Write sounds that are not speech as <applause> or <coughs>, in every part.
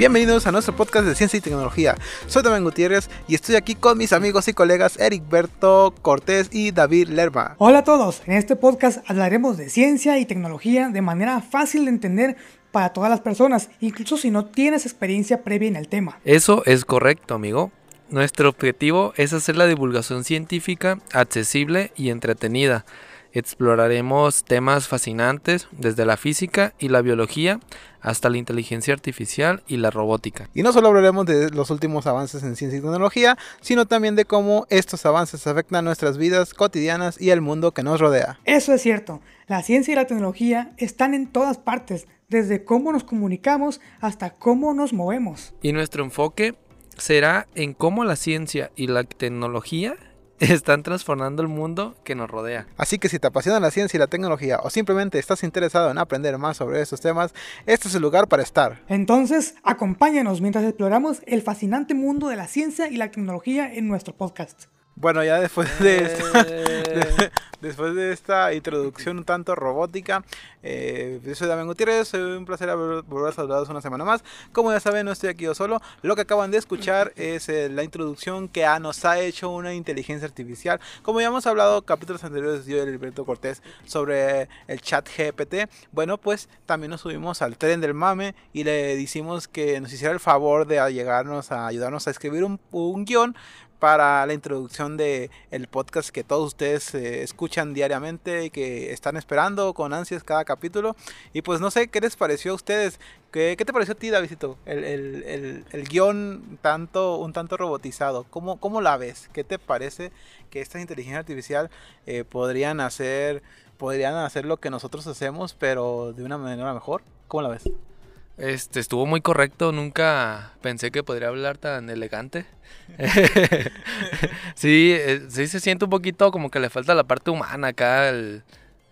Bienvenidos a nuestro podcast de ciencia y tecnología. Soy Damián Gutiérrez y estoy aquí con mis amigos y colegas Eric Berto Cortés y David Lerma. Hola a todos, en este podcast hablaremos de ciencia y tecnología de manera fácil de entender para todas las personas, incluso si no tienes experiencia previa en el tema. Eso es correcto, amigo. Nuestro objetivo es hacer la divulgación científica accesible y entretenida. Exploraremos temas fascinantes desde la física y la biología hasta la inteligencia artificial y la robótica. Y no solo hablaremos de los últimos avances en ciencia y tecnología, sino también de cómo estos avances afectan nuestras vidas cotidianas y el mundo que nos rodea. Eso es cierto, la ciencia y la tecnología están en todas partes, desde cómo nos comunicamos hasta cómo nos movemos. Y nuestro enfoque será en cómo la ciencia y la tecnología están transformando el mundo que nos rodea. Así que si te apasiona la ciencia y la tecnología o simplemente estás interesado en aprender más sobre estos temas, este es el lugar para estar. Entonces, acompáñanos mientras exploramos el fascinante mundo de la ciencia y la tecnología en nuestro podcast. Bueno, ya después de esta, de- después de esta introducción un tanto robótica, eh, yo soy Damián Gutiérrez, soy un placer volver a saludaros una semana más. Como ya saben, no estoy aquí yo solo. Lo que acaban de escuchar <laughs> es eh, la introducción que ha- nos ha hecho una inteligencia artificial. Como ya hemos hablado capítulos anteriores, yo y Alberto Cortés, sobre el chat GPT, bueno, pues también nos subimos al tren del mame y le decimos que nos hiciera el favor de llegarnos a ayudarnos a escribir un, un guion para la introducción de el podcast que todos ustedes eh, escuchan diariamente y que están esperando con ansias cada capítulo. Y pues no sé, ¿qué les pareció a ustedes? ¿Qué, qué te pareció a ti, Davidito? El, el, el, el guion tanto, un tanto robotizado. ¿Cómo, ¿Cómo la ves? ¿Qué te parece que esta inteligencia artificial eh, podrían hacer podrían hacer lo que nosotros hacemos, pero de una manera mejor? ¿Cómo la ves? Este estuvo muy correcto, nunca pensé que podría hablar tan elegante. <laughs> sí, eh, sí se siente un poquito como que le falta la parte humana acá, el-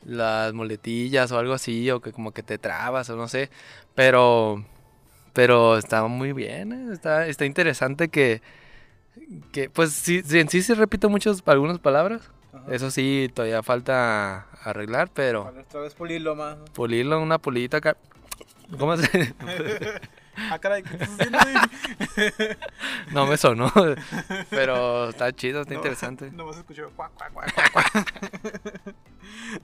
las muletillas o algo así, o que como que te trabas o no sé, pero pero está muy bien, eh, está está interesante que que pues sí, sí, en sí se repite muchas algunas palabras. Eso sí, todavía falta arreglar, pero vez pulirlo más. pulirlo una pulita acá. ¿Cómo se? <laughs> Ah, caray, ¿qué estás haciendo ahí? <laughs> No me sonó, pero está chido, está No, interesante. <laughs> No se escuchó. cuac, cuac, cuac, cuac, cuac.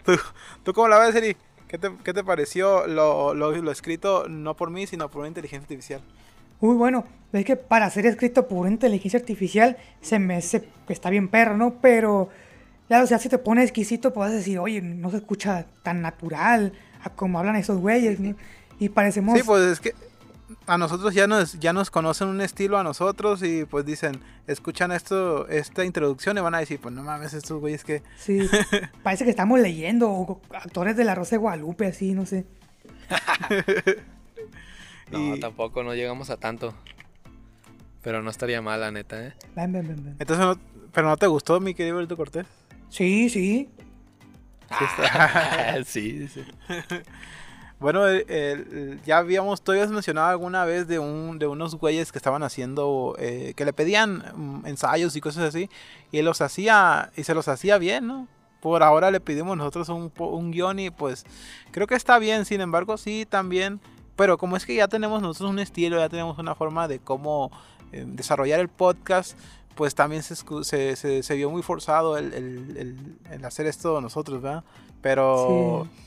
¿Tú, ¿Tú cómo la ves, Eri? ¿Qué te, qué te pareció lo, lo, lo escrito no por mí, sino por una inteligencia artificial? Muy bueno, es que para ser escrito por una inteligencia artificial se me que está bien perro, ¿no? Pero, claro, o sea, si te pone exquisito, puedes decir, oye, no se escucha tan natural a como hablan esos güeyes, ¿no? Y parecemos... Sí, pues es que a nosotros ya nos, ya nos conocen un estilo a nosotros y pues dicen, escuchan esto, esta introducción y van a decir, pues no mames, estos güeyes que... Sí, <laughs> parece que estamos leyendo o actores de la Rosa de Guadalupe, así, no sé. <laughs> No, Y- tampoco, no llegamos a tanto. Pero no estaría mal, la neta, ¿eh? Ven, ven, ven, ven. Entonces, no- ¿pero no te gustó mi querido Berto Cortés? Sí, sí. <laughs> sí, sí. Bueno, el- ya habíamos, tú habías mencionado alguna vez de un de unos güeyes que estaban haciendo, eh, que le pedían mm, ensayos y cosas así, y los hacía, y se los hacía bien, ¿no? Por ahora le pedimos nosotros un, un guion y pues creo que está bien, sin embargo, sí, también, pero como es que ya tenemos nosotros un estilo, ya tenemos una forma de cómo eh, desarrollar el podcast, pues también se, se, se- vio muy forzado el hacer esto nosotros, ¿verdad? Pero... Sí.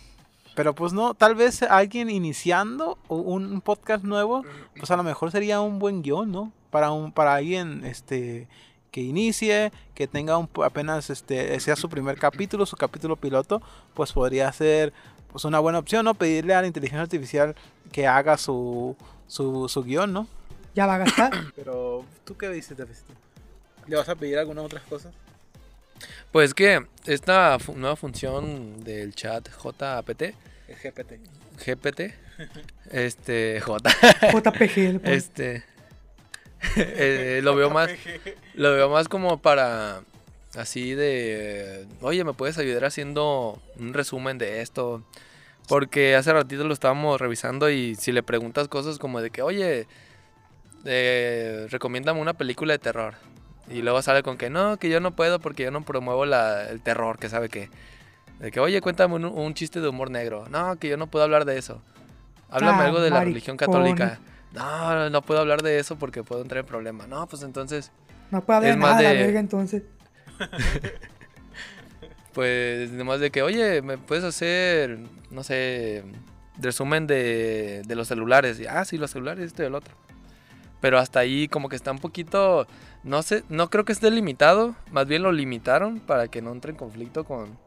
Pero pues no, tal vez alguien iniciando un, podcast nuevo, pues a lo mejor sería un buen guion, ¿no? Para un para alguien este que inicie, que tenga un, apenas este sea su primer capítulo, su capítulo piloto, pues podría ser pues una buena opción, ¿no? Pedirle a la inteligencia artificial que haga su su, su guion, ¿no? Ya va a gastar. <coughs> Pero tú qué dices? ¿Le vas a pedir algunas otras cosas? Pues que esta fu- nueva función del chat JPT, El GPT. GPT, <laughs> este, J, JPG. este, <laughs> eh, lo veo más, lo veo más como para, así de, oye, ¿me puedes ayudar haciendo un resumen de esto? Porque hace ratito lo estábamos revisando y si le preguntas cosas como de que, oye, eh, recomiéndame una película de terror. Y luego sale con que no, que yo no puedo porque yo no promuevo la- el terror, que sabe que. De que, oye, cuéntame un, un chiste de humor negro. No, que yo no puedo hablar de eso. Háblame Ah, algo de la religión católica. no, no puedo hablar de eso porque puedo entrar en problema. No, pues entonces, No puede hablar Es más nada la de- verga entonces. <laughs> pues, nomás de que, oye, ¿me puedes hacer, no sé, resumen de, de los celulares? Y, ah, sí, los celulares, esto y el otro. Pero hasta ahí como que está un poquito, no sé, no creo que esté limitado, más bien lo limitaron para que no entre en conflicto con,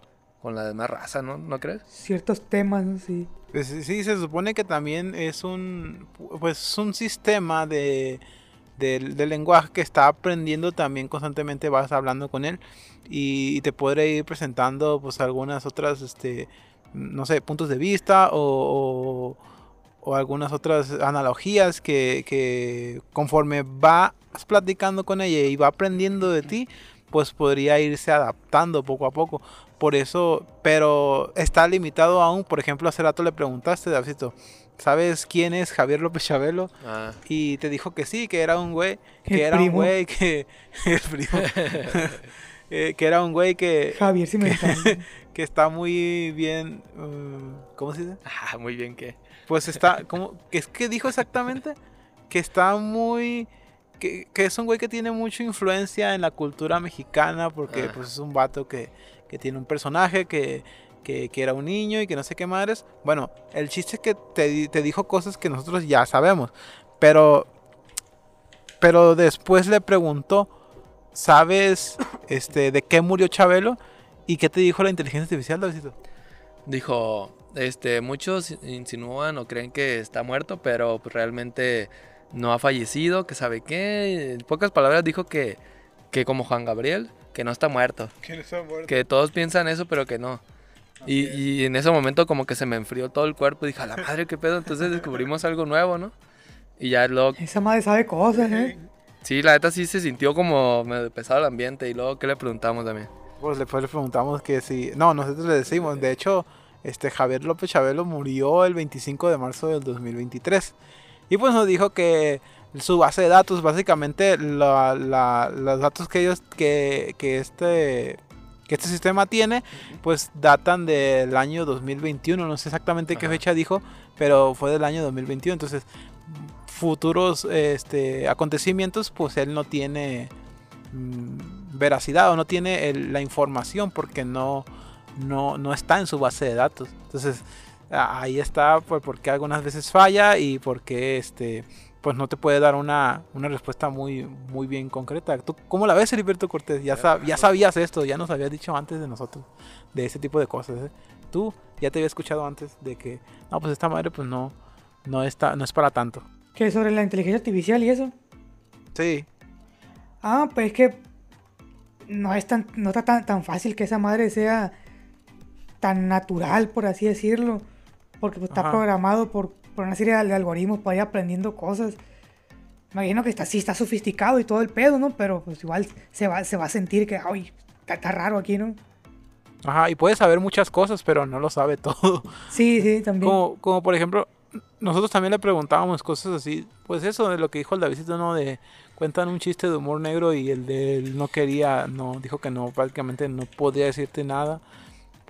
con la demás raza, ¿no? ¿No crees? Ciertos temas, ¿no? sí. Pues sí, sí, se supone que también es un, pues, un sistema de, del del lenguaje que está aprendiendo también constantemente, vas hablando con él y, y te podré ir presentando pues algunas otras, este, no sé, puntos de vista o, o- o algunas otras analogías que, que conforme vas platicando con ella y va aprendiendo de ti, pues podría irse adaptando poco a poco. Por eso, pero está limitado aún. Por ejemplo, hace rato le preguntaste, Davidito, ¿sabes quién es Javier López Chabelo? Ah, Y te dijo que sí, que era un güey, que era un güey que... <laughs> el primo. <laughs> Eh, que era un güey que, Javier Cimentano. <laughs> que está muy bien... uh, ¿Cómo se dice? ah, muy bien que... Pues está, ¿cómo? ¿Qué es que dijo exactamente? Que está muy, que, que es un güey que tiene mucha influencia en la cultura mexicana porque Ah. pues es un vato que, que tiene un personaje que, que, que era un niño y que no sé qué madres. Bueno, el chiste es que te, te dijo cosas que nosotros ya sabemos, pero, pero después le preguntó, ¿sabes este, de qué murió Chabelo? ¿Y qué te dijo la inteligencia artificial, Davidito? Dijo, este, muchos insinúan o creen que está muerto, pero pues, realmente no ha fallecido, que sabe qué. En pocas palabras dijo que, que como Juan Gabriel, que no está muerto. <laughs> Que todos piensan eso, pero que no. Y, y en ese momento como que se me enfrió todo el cuerpo. Dije, a la madre, qué pedo. Entonces descubrimos algo nuevo, ¿no? Y ya luego, Esa madre sabe cosas, ¿eh? sí, la neta sí se sintió como medio pesado el ambiente. Y luego, ¿qué le preguntamos también? Pues después le preguntamos que si. No, nosotros le decimos. De hecho, este Javier López Chabelo murió el 25 de marzo del 2023. Y pues nos dijo que su base de datos, básicamente la- la- los datos que ellos, que, que este que este sistema tiene, pues datan del año 2021. No sé exactamente qué Ajá. fecha dijo, pero fue del año 2021. Entonces, futuros este, acontecimientos, pues él no tiene mm, veracidad o no tiene el- la información porque no, no, no está en su base de datos. Entonces, ahí está por, porque algunas veces falla y porque este pues no te puede dar una, una respuesta muy, muy bien concreta. ¿Tú cómo la ves, Heriberto Cortés? Ya, sab- ya sabías esto, ya nos habías dicho antes de nosotros, de ese tipo de cosas. ¿eh? Tú ya te había escuchado antes de que, no, pues esta madre pues no, no, está, no es para tanto. Que sobre la inteligencia artificial y eso. Sí, Ah, pues es que no es tan, no está tan, tan fácil que esa madre sea tan natural, por así decirlo. Porque pues, está programado por, por una serie de algoritmos para ir aprendiendo cosas. Me imagino que está, sí está sofisticado y todo el pedo, ¿no? Pero pues igual se va, se va a sentir que, ay, está, está raro aquí, ¿no? ajá, y puede saber muchas cosas, pero no lo sabe <laughs> todo. Sí, sí, también. Como, como por ejemplo, nosotros también le preguntábamos cosas así, pues eso de lo que dijo el Davidito, ¿no? De cuentan un chiste de humor negro y el de él no quería, no, dijo que no, prácticamente no podía decirte nada,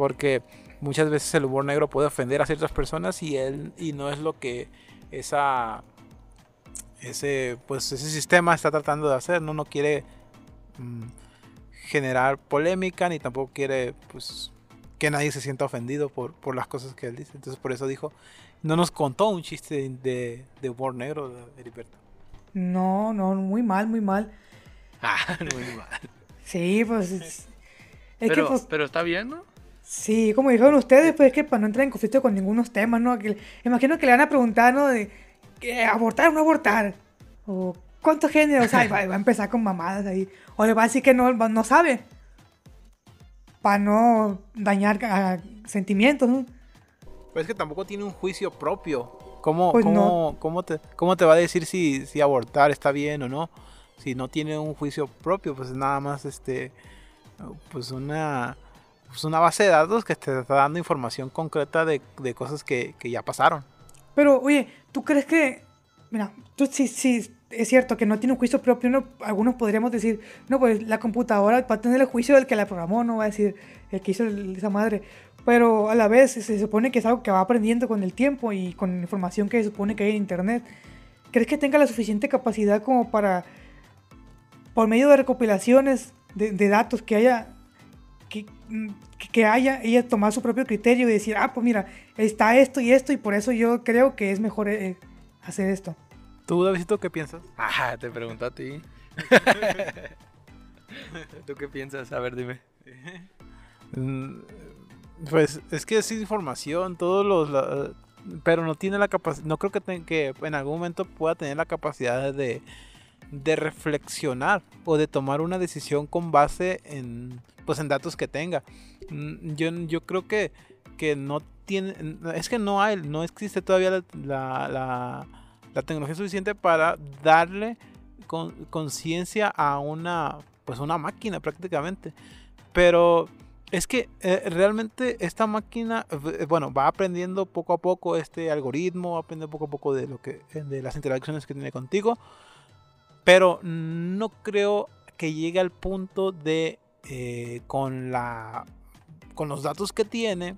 porque muchas veces el humor negro puede ofender a ciertas personas y él, y no es lo que esa, ese, pues ese sistema está tratando de hacer, ¿no? No quiere mm, generar polémica ni tampoco quiere, pues, que nadie se sienta ofendido por, por las cosas que él dice. Entonces por eso dijo, no nos contó un chiste de, de humor negro, Heriberto. No, no, muy mal, muy mal. <laughs> Ah, muy mal. Sí, pues. Es, es Pero, que, pues, pero está bien, ¿no? Sí, como dijeron ustedes, pues es que para no entrar en conflicto con ningunos temas, ¿no? Que, imagino que le van a preguntar, ¿no? De ¿qué, abortar o no abortar. O cuántos géneros hay. <laughs> Va, va a empezar con mamadas ahí. O le va a decir que no, no sabe. Para no dañar a- sentimientos, ¿no? Pero es que tampoco tiene un juicio propio. ¿Cómo, Pues cómo, no. cómo te, ¿Cómo te va a decir si, si abortar está bien o no? Si no tiene un juicio propio, pues es nada más este pues una pues una base de datos que te está dando información concreta de, de cosas que, que ya pasaron. Pero, oye, ¿tú crees que... Mira, tú sí, sí, es cierto que no tiene un juicio propio, ¿no? Algunos podríamos decir, no, pues la computadora va a tener el juicio del que la programó, no va a decir el que hizo esa madre. Pero a la vez se supone que es algo que va aprendiendo con el tiempo y con información que se supone que hay en internet. ¿crees que tenga la suficiente capacidad como para, por medio de recopilaciones de, de datos que haya, que, que haya ella tomar su propio criterio y decir, ah, pues mira, está esto y esto y por eso yo creo que es mejor eh, hacer esto? ¿Tú, Davidito, qué piensas? <laughs> Ah, te pregunto a ti. <laughs> ¿Tú qué piensas? A ver, dime. <laughs> Mm, Pues es que es información, todos los... la- pero no tiene la capacidad, no creo que, ten- que en algún momento pueda tener la capacidad de, de reflexionar o de tomar una decisión con base en, pues, en datos que tenga. Mm, Yo, yo creo que, que no tiene, es que no hay, no existe todavía la, la, tecnología suficiente para darle con- conciencia a una, pues una máquina prácticamente. Pero es que eh, realmente esta máquina, eh, bueno, va aprendiendo poco a poco este algoritmo, va aprendiendo poco a poco de lo que, de las interacciones que tiene contigo, pero no creo que llegue al punto de eh, con la, con los datos que tiene,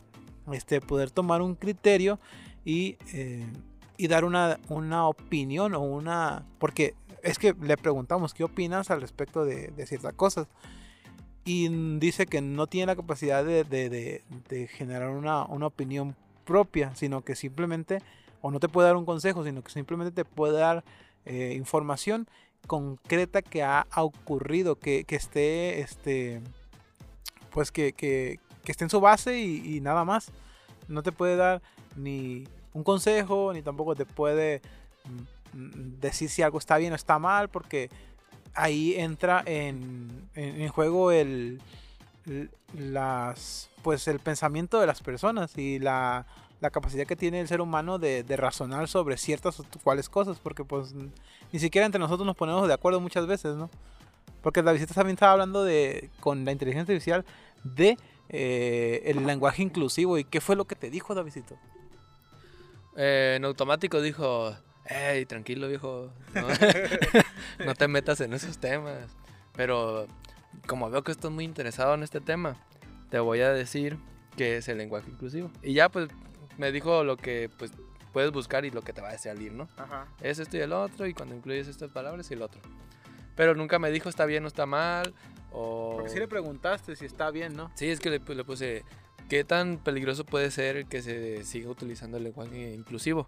este, poder tomar un criterio y, eh, y dar una, una opinión o una, porque es que le preguntamos qué opinas al respecto de, ciertas cosas. Y dice que no tiene la capacidad de- de generar una, una opinión propia, sino que simplemente, o no te puede dar un consejo, sino que simplemente te puede dar eh, información concreta que ha, ocurrido, que, que esté, este, pues que, que- que esté en su base y, nada más. No te puede dar ni un consejo, ni tampoco te puede mm, decir si algo está bien o está mal, porque ahí entra en, en- en juego el las pues el pensamiento de las personas y la, la capacidad que tiene el ser humano de, de razonar sobre ciertas o cuales cosas porque pues ni siquiera entre nosotros nos ponemos de acuerdo muchas veces no porque la visita también estaba hablando de con la inteligencia artificial de eh, el lenguaje inclusivo y qué fue lo que te dijo Davidito Eh, en automático dijo, hey, tranquilo viejo, no, <laughs> <laughs> no te metas en esos temas. Pero como veo que estás muy interesado en este tema, te voy a decir que es el lenguaje inclusivo. Y ya pues me dijo lo que pues puedes buscar y lo que te va a salir, ¿no? Ajá. Es esto y el otro y cuando incluyes estas palabras y el otro. Pero nunca me dijo está bien o está mal o... porque si le preguntaste si está bien no Sí, es que le, pu- le puse, ¿qué tan peligroso puede ser que se siga utilizando el lenguaje inclusivo?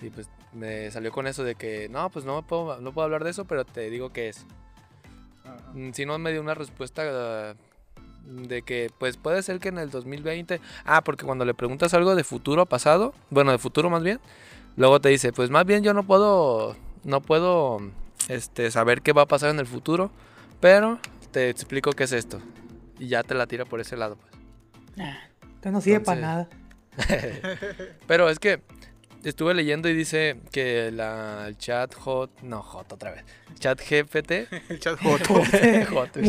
Y pues me salió con eso de que, no, pues no puedo, no puedo hablar de eso, pero te digo qué es. Mm, Si no, me dio una respuesta de que, pues puede ser que en el 2020, ah, porque cuando le preguntas algo de futuro a pasado, bueno, de futuro más bien, luego te dice, pues más bien yo no puedo, no puedo, este, saber qué va a pasar en el futuro, pero te explico qué es esto. Y ya te la tira por ese lado, pues. Entonces no sirve para nada. <laughs> Pero es que estuve leyendo y dice que la el chat hot, no hot otra vez, chat GPT, <laughs> el chat joto hot, <laughs> el <laughs> joto.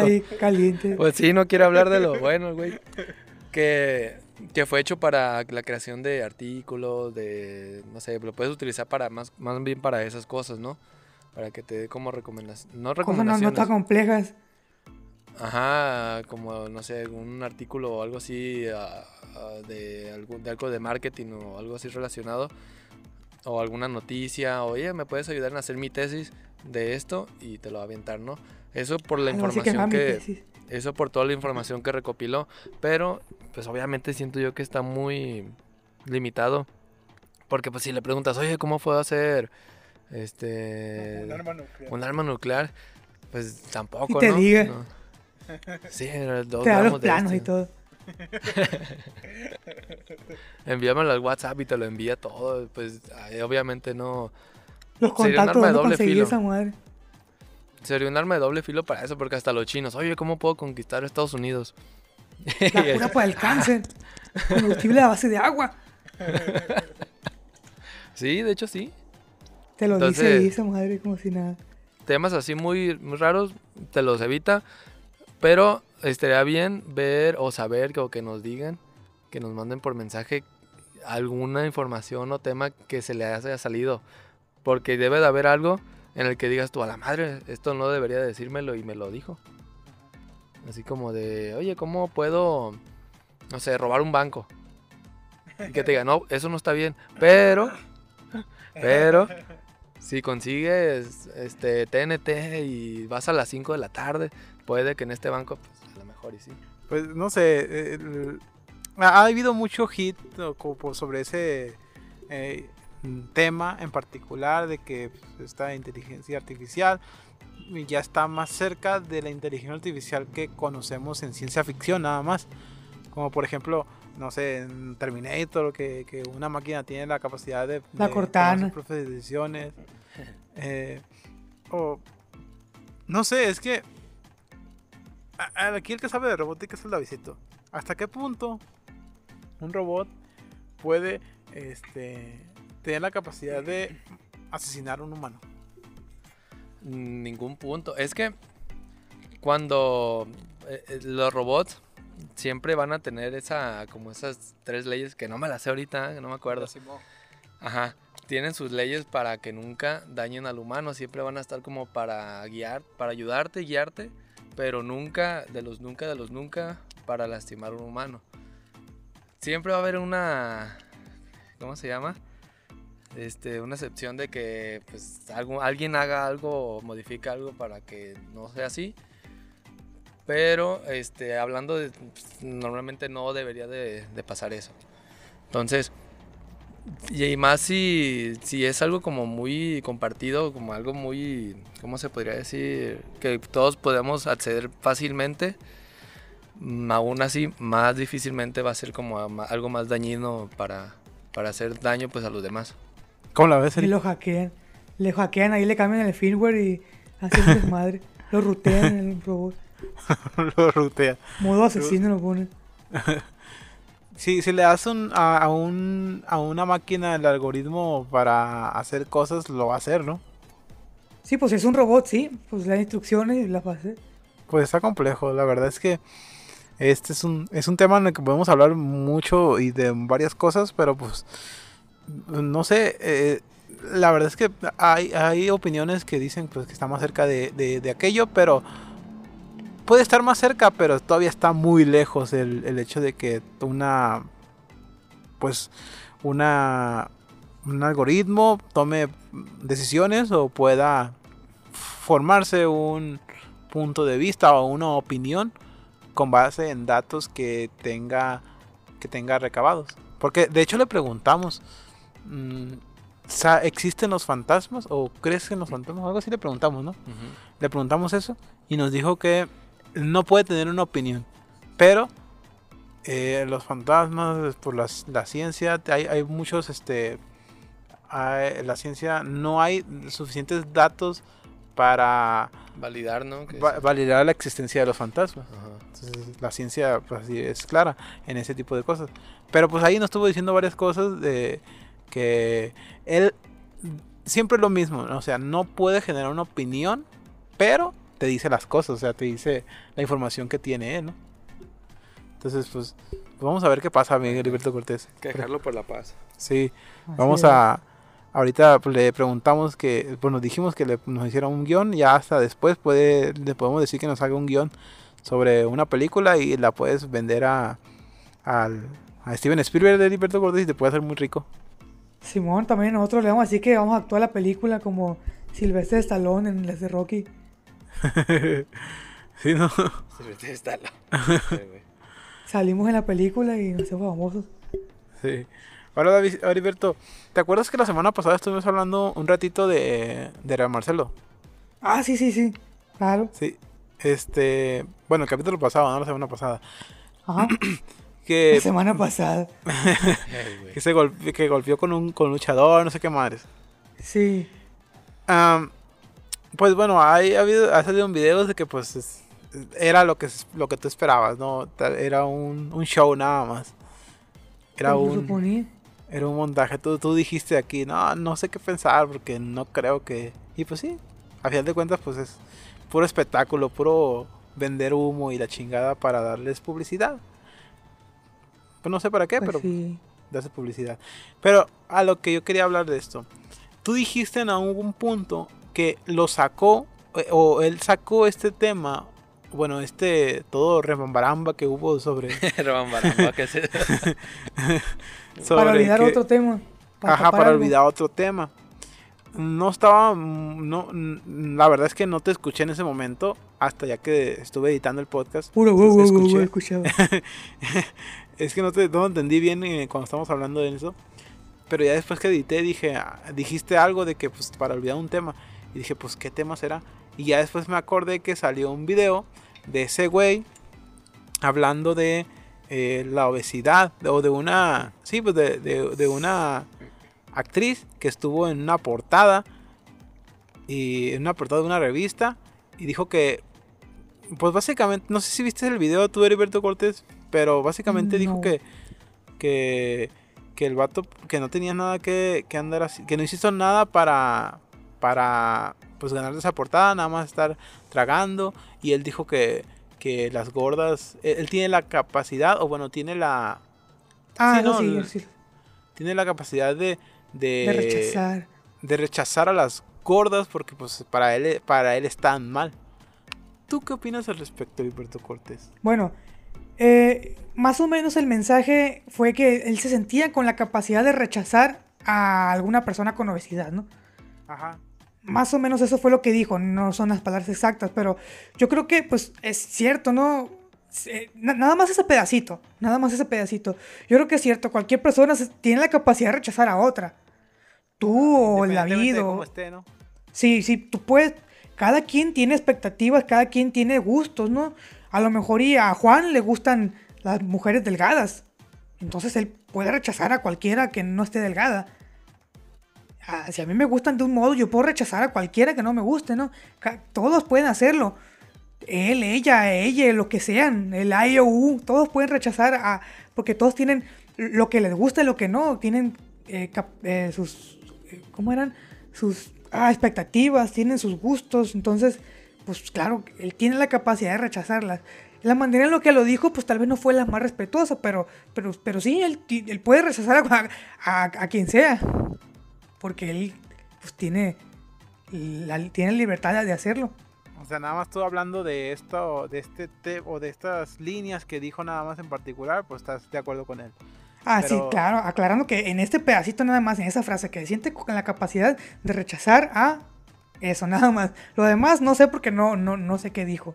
ahí calientes. pues sí, no quiere hablar de lo bueno, güey, que, que fue hecho para la creación de artículos, de, no sé, lo puedes utilizar para más, más bien para esas cosas, ¿no? Para que te dé como recomendaciones, no no, recomendaciones. no tan complejas. Ajá, como no sé, un artículo o algo así ah, ah, de, algún, de algo de marketing o algo así relacionado. O alguna noticia, oye, ¿me puedes ayudar en hacer mi tesis de esto? Y te lo va a aventar, ¿no? Eso por la Algo que información que... tesis. Eso por toda la información que recopiló. Pero, pues obviamente siento yo que está muy limitado. Porque pues si le preguntas, oye, ¿cómo puedo hacer este un arma nuclear un arma nuclear? Pues tampoco, Y te ¿no? diga. No. Sí, dos Te los de planos y esto. todo. <laughs> Envíamelo al WhatsApp y te lo envía todo. Pues obviamente no. Los Sería un contactos arma de doble filo. esa madre. Sería un arma de doble filo para eso, porque hasta los chinos, oye, ¿cómo puedo conquistar Estados Unidos? La cura para el cáncer. <laughs> Combustible a base de agua. <laughs> sí, de hecho sí. Te lo dice esa madre como si nada. Temas así muy, muy raros, te los evita. Pero estaría bien ver o saber o que nos digan, que nos manden por mensaje alguna información o tema que se le haya salido. Porque debe de haber algo en el que digas tú, a la madre, esto no debería decírmelo y me lo dijo. Así como de, oye, ¿cómo puedo, no sé, robar un banco? Que te diga, no, eso no está bien, pero, pero, si consigues este TNT y vas a las 5 de la tarde, puede que en este banco, pues a lo mejor y sí. Pues no sé, el- ha habido mucho hit sobre ese eh, tema en particular de que pues, esta inteligencia artificial ya está más cerca de la inteligencia artificial que conocemos en ciencia ficción nada más. Como por ejemplo, no sé, en Terminator, que, que una máquina tiene la capacidad de, La de Cortana. decisiones. Eh, o no sé, es que aquí el que sabe de robótica es el Davidito. ¿Hasta qué punto un robot puede este, tener la capacidad de asesinar a un humano? Ningún punto. Es que cuando eh, eh, los robots siempre van a tener esa, como esas tres leyes que no me las sé ahorita, que no me acuerdo. Ajá. Tienen sus leyes para que nunca dañen al humano. Siempre van a estar como para guiar, para ayudarte, guiarte, pero nunca, de los nunca, de los nunca, para lastimar a un humano. Siempre va a haber una, ¿cómo se llama? Este, una excepción de que pues algo, alguien haga algo o modifique algo para que no sea así. Pero este, hablando de, pues, normalmente no debería de, de pasar eso. Entonces, y y más si, si es algo como muy compartido, como algo muy, ¿cómo se podría decir? Que todos podemos acceder fácilmente, mm, aún así más difícilmente va a ser como algo más dañino para, para hacer daño pues a los demás. ¿Cómo la ves, Y lo hackean. Le hackean ahí, le cambian el firmware y hacen desmadre. Lo rutean en el robot. <laughs> lo rutea. Modo asesino lo ponen. <laughs> Si, si le das un, a, a un, a una máquina el algoritmo para hacer cosas, lo va a hacer, ¿no? Sí, pues es un robot, sí. Pues da instrucciones y las va a hacer. Pues está complejo, la verdad es que este es un, es un tema en el que podemos hablar mucho y de varias cosas, pero pues no sé, eh, la verdad es que hay, hay opiniones que dicen pues que está más cerca de, de- de aquello, pero puede estar más cerca, pero todavía está muy lejos el, el hecho de que una pues una un algoritmo tome decisiones o pueda formarse un punto de vista o una opinión con base en datos que tenga que tenga recabados. Porque de hecho le preguntamos, mm, ¿existen los fantasmas o crees en los fantasmas? Algo así le preguntamos, ¿no? Le preguntamos eso y nos dijo que no puede tener una opinión, pero eh, los fantasmas, por las- la, ciencia, hay, hay muchos, este, hay- la ciencia no hay suficientes datos para Validar, ¿no? Va- validar la existencia de los fantasmas. Ajá. Entonces, la ciencia pues, así es clara en ese tipo de cosas. Pero pues ahí nos estuvo diciendo varias cosas de que él siempre es lo mismo, ¿no? o sea, no puede generar una opinión, pero te dice las cosas, o sea, te dice la información que tiene él, ¿no? Entonces, pues, pues vamos a ver qué pasa, Miguel Heriberto Cortés. Que dejarlo por la paz. Sí, Así vamos es. a... Ahorita pues, le preguntamos que, bueno, dijimos que le, nos hiciera un guion, ya hasta después puede, le podemos decir que nos haga un guion sobre una película y la puedes vender a, al- a Steven Spielberg de Heriberto Cortés y te puede hacer muy rico. Simón, también nosotros le vamos a decir que vamos a actuar la película como Silvestre Stallone en las de Rocky. <laughs> sí, ¿no? <laughs> Salimos en la película y nos hacemos famosos. Sí. Ahora, David, Heriberto, ¿te acuerdas que la semana pasada estuvimos hablando un ratito de, de Real Marcelo? Ah, sí, sí, sí. Claro. Sí. Este, bueno, el capítulo pasado, no la semana pasada. Ajá. <clears throat> Que La semana pasada. <laughs> Que se golpe- que golpeó con un, con un luchador, no sé qué madres. Sí. Am, pues bueno, hay, ha, habido, ha salido un video de que pues es- era lo que, lo que tú esperabas, ¿no? Era un, un show nada más. Era un, era un montaje. Tú, tú dijiste aquí, no, no sé qué pensar porque no creo que... Y pues sí, a final de cuentas pues es puro espectáculo, puro vender humo y la chingada para darles publicidad. Pues no sé para qué, Pues pero sí. darse publicidad. Pero a lo que yo quería hablar de esto. Tú dijiste en algún punto que lo sacó, eh, o él sacó este tema, bueno, este todo remambaramba que hubo sobre... <laughs> Rebambaramba, que se- <laughs> sobre Para olvidar que- otro tema. Ajá, tapar para algo. olvidar otro tema. no estaba, no, la verdad es que no te escuché en ese momento, hasta ya que estuve editando el podcast. Puro, Entonces, wow, wow, wow, escuché. escuchaba. <laughs> es que no te no entendí bien eh, cuando estábamos hablando de eso. Pero ya después que edité dije, ah, dijiste algo de que pues para olvidar un tema. Y dije, pues qué tema será. Y ya después me acordé que salió un video de ese güey hablando de eh, la obesidad o de una, sí, pues de, de- de una actriz que estuvo en una portada y en una portada de una revista y dijo que, pues básicamente, no sé si viste el video tú, Heriberto Cortés, pero básicamente dijo que, que, que el vato, que no tenía nada que, que andar así, que no hizo nada para, para, pues ganar esa portada, nada más estar tragando y él dijo que, que las gordas, él, él tiene la capacidad, o bueno, tiene la, Ah, Sí, no, no, sí, tiene la capacidad de, de, de rechazar. de rechazar a las gordas porque pues para él, para él están mal. ¿Tú qué opinas al respecto, Heriberto Cortés? Bueno, eh, más o menos el mensaje fue que él se sentía con la capacidad de rechazar a alguna persona con obesidad, ¿no? Ajá. Más o menos eso fue lo que dijo, no son las palabras exactas, pero yo creo que pues es cierto, ¿no? Na- nada más ese pedacito, nada más ese pedacito. Yo creo que es cierto, cualquier persona tiene la capacidad de rechazar a otra. Tú o esté, ¿no? Sí, sí, tú puedes. Cada quien tiene expectativas, cada quien tiene gustos, ¿no? A lo mejor y a Juan le gustan las mujeres delgadas. Entonces él puede rechazar a cualquiera que no esté delgada. Ah, si a mí me gustan de un modo, yo puedo rechazar a cualquiera que no me guste, ¿no? Todos pueden hacerlo. Él, ella, ella, lo que sean, el I o U, todos pueden rechazar a. Porque todos tienen lo que les gusta y lo que no. Tienen eh, eh, sus. eh, ¿Cómo eran? Sus ah, expectativas, tienen sus gustos. Entonces, pues claro, él tiene la capacidad de rechazarlas. La manera en lo que lo dijo, pues tal vez no fue la más respetuosa, pero, pero, pero sí, él, él puede rechazar a- a quien sea. Porque él pues, tiene, la, tiene libertad de hacerlo. O sea, nada más tú hablando de esto, de este te o de estas líneas que dijo nada más en particular, pues estás de acuerdo con él. Ah, sí, claro, aclarando que en este pedacito nada más, en esa frase, que siente con la capacidad de rechazar a eso, <laughs> nada más. Lo demás no sé porque no, no, no sé qué dijo.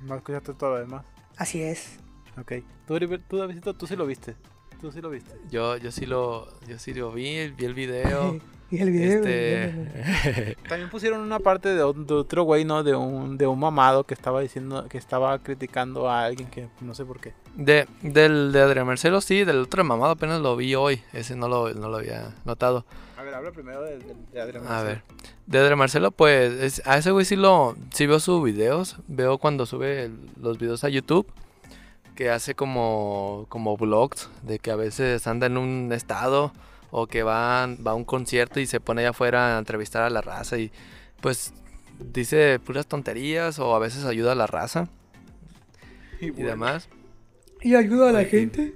No escuchaste todo lo demás. Así es. Ok. Tú, tú, Davidito, tú sí lo viste. Tú sí lo viste. Yo, yo sí lo, yo sí lo vi, vi el video. <laughs> y el video. este, <laughs> También pusieron una parte de, otro güey, ¿no? De un, de un mamado que estaba diciendo, que estaba criticando a alguien que no sé por qué. de, del de Adrián Marcelo, sí, del otro mamado apenas lo vi hoy. Ese no lo, no lo había notado. A ver, habla primero de, de, de Adrián A Marcelo. ver. De Adrián Marcelo, pues, es- a ese güey sí lo, sí veo sus videos. Veo cuando sube el- los videos a YouTube. Que hace como, como vlogs. De que a veces anda en un estado. O que va, va a un concierto y se pone allá afuera a entrevistar a la raza. Y pues dice puras tonterías. O a veces ayuda a la raza y bueno, demás. Y ayuda a la Ay, gente.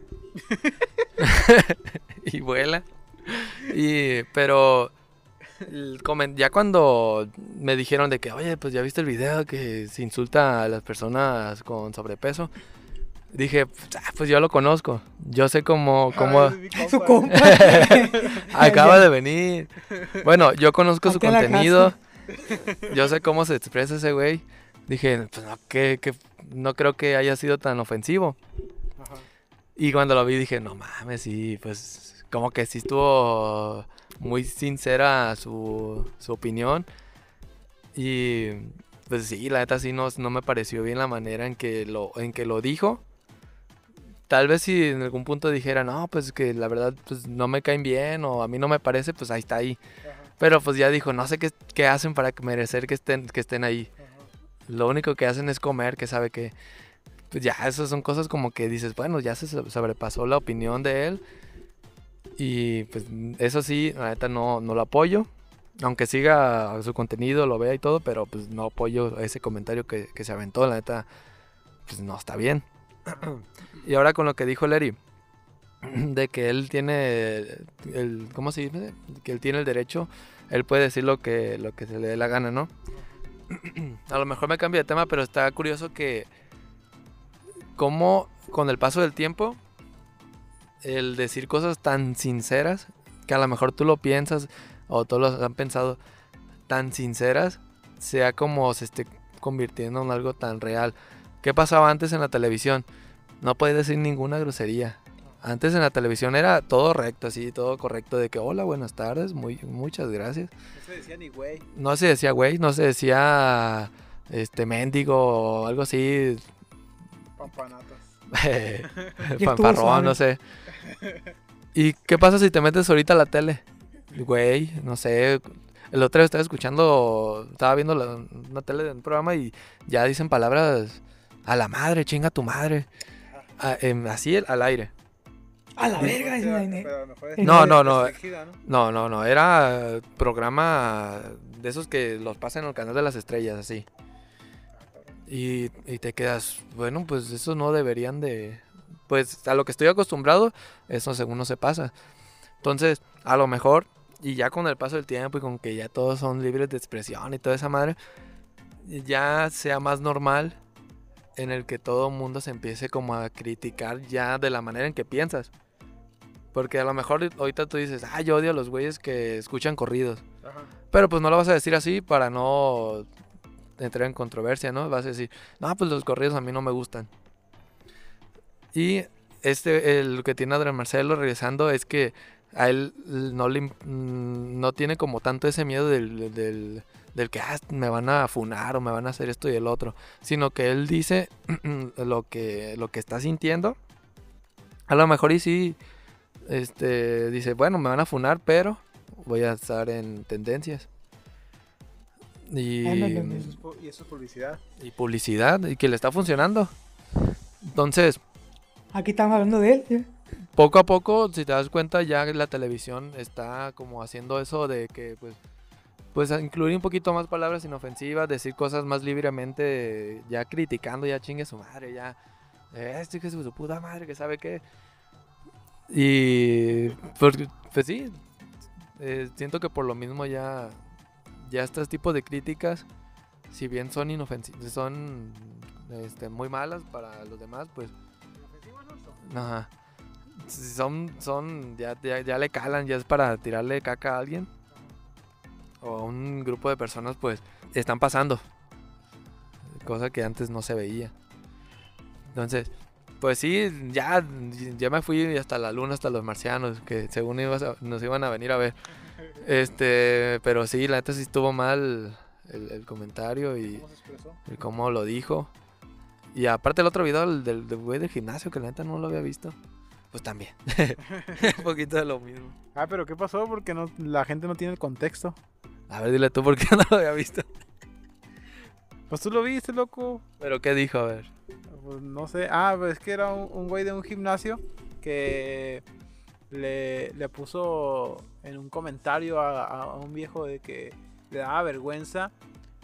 <laughs> y vuela. Y, pero ya cuando me dijeron de que, oye, pues ya viste el video que se insulta a las personas con sobrepeso, dije, "Ah, pues yo lo conozco. Yo sé cómo, cómo Ay, <laughs> Su compa. <laughs> acaba de venir. Bueno, yo conozco su contenido. Yo sé cómo se expresa ese güey. Dije, pues no, que, que no creo que haya sido tan ofensivo. Ajá. Y cuando lo vi dije, no mames, sí, pues como que sí estuvo muy sincera su, su opinión. Y pues sí, la neta sí no, no me pareció bien la manera en que lo, en que lo dijo. Tal vez si en algún punto dijera, no, pues que la verdad pues no me caen bien o a mí no me parece, pues ahí está ahí. Pero pues ya dijo, no sé qué, qué hacen para merecer que estén, que estén ahí. Lo único que hacen es comer, que sabe que pues ya, esas son cosas como que dices, bueno, ya se so- sobrepasó la opinión de él. Y pues eso sí, la neta no, no lo apoyo. Aunque siga su contenido, lo vea y todo, pero pues no apoyo ese comentario que, que se aventó, la neta, pues no está bien. <clears throat> y ahora con lo que dijo Larry, <clears throat> de que él tiene el, ¿cómo se dice? Que él tiene el derecho, él puede decir lo que, lo que se le dé la gana, ¿no? <clears throat> A lo mejor me cambia de tema, pero está curioso que cómo con el paso del tiempo, el decir cosas tan sinceras, que a lo mejor tú lo piensas o todos los han pensado, tan sinceras, sea como se esté convirtiendo en algo tan real. ¿Qué pasaba antes en la televisión? No podía decir ninguna grosería. Antes en la televisión era todo recto, así, todo correcto, de que hola, buenas tardes, muy, muchas gracias. No se decía ni güey. No se decía güey, no se decía este mendigo o algo así. Pampanatas. <laughs> Fanfarrón, no sé. ¿Y qué pasa si te metes ahorita a la tele? Güey, no sé. El otro día estaba escuchando, estaba viendo la, una tele de un programa y ya dicen palabras a la madre, chinga tu madre. A- em, así al aire. A la verga. Es No, no, no. ¿no? No, no, no. Era programa de esos que los pasan en el canal de las estrellas, así. Y, y te quedas, bueno, pues eso no deberían de... Pues a lo que estoy acostumbrado, eso según no se pasa. Entonces, a lo mejor, y ya con el paso del tiempo y con que ya todos son libres de expresión y toda esa madre, ya sea más normal en el que todo el mundo se empiece como a criticar ya de la manera en que piensas. Porque a lo mejor ahorita tú dices, ah, yo odio a los güeyes que escuchan corridos. Ajá. Pero pues no lo vas a decir así para no entrar en controversia, ¿no? Vas a decir, no, pues los corridos a mí no me gustan. Y este, el que tiene Adrián Marcelo regresando es que a él no le no tiene como tanto ese miedo del, del, del que "Ah, me van a funar o me van a hacer esto y el otro, sino que él dice <clears throat> lo que, lo que está sintiendo. A lo mejor y sí, este, dice, bueno, me van a funar, pero voy a estar en tendencias. Y, Ándale, Y ándale. eso es pu- y eso es publicidad. y publicidad, y que le está funcionando. Entonces, Aquí estamos hablando de él. ¿sí? poco a poco, si te das cuenta, ya la televisión está como haciendo eso de que, pues, pues incluir un poquito más palabras inofensivas, decir cosas más libremente, ya criticando, ya chingue su madre, ya, este que su puta madre, que sabe qué. Y, pues, pues sí, eh, siento que por lo mismo ya, ya estos tipos de críticas, si bien son inofensivas, son este, muy malas para los demás, pues Ajá. Son, son, ya, ya, ya le calan, ya es para tirarle caca a alguien. O a un grupo de personas, pues, están pasando. Cosa que antes no se veía. Entonces, pues sí, ya, ya me fui hasta la luna, hasta los marcianos, que según ibas a- nos iban a venir a ver. Este, pero sí, la neta sí estuvo mal el, el comentario y ¿Cómo se expresó? y cómo lo dijo. Y aparte el otro video el del, del güey del gimnasio, que la neta no lo había visto. Pues también. <laughs> Un poquito de lo mismo. Ah, pero ¿qué pasó? Porque no, la gente no tiene el contexto. A ver, dile tú por qué <laughs> no lo había visto. Pues tú lo viste, loco. Pero qué dijo, a ver. Pues no sé. Ah, pues es que era un, un güey de un gimnasio que le, le puso en un comentario a, a un viejo de que le daba vergüenza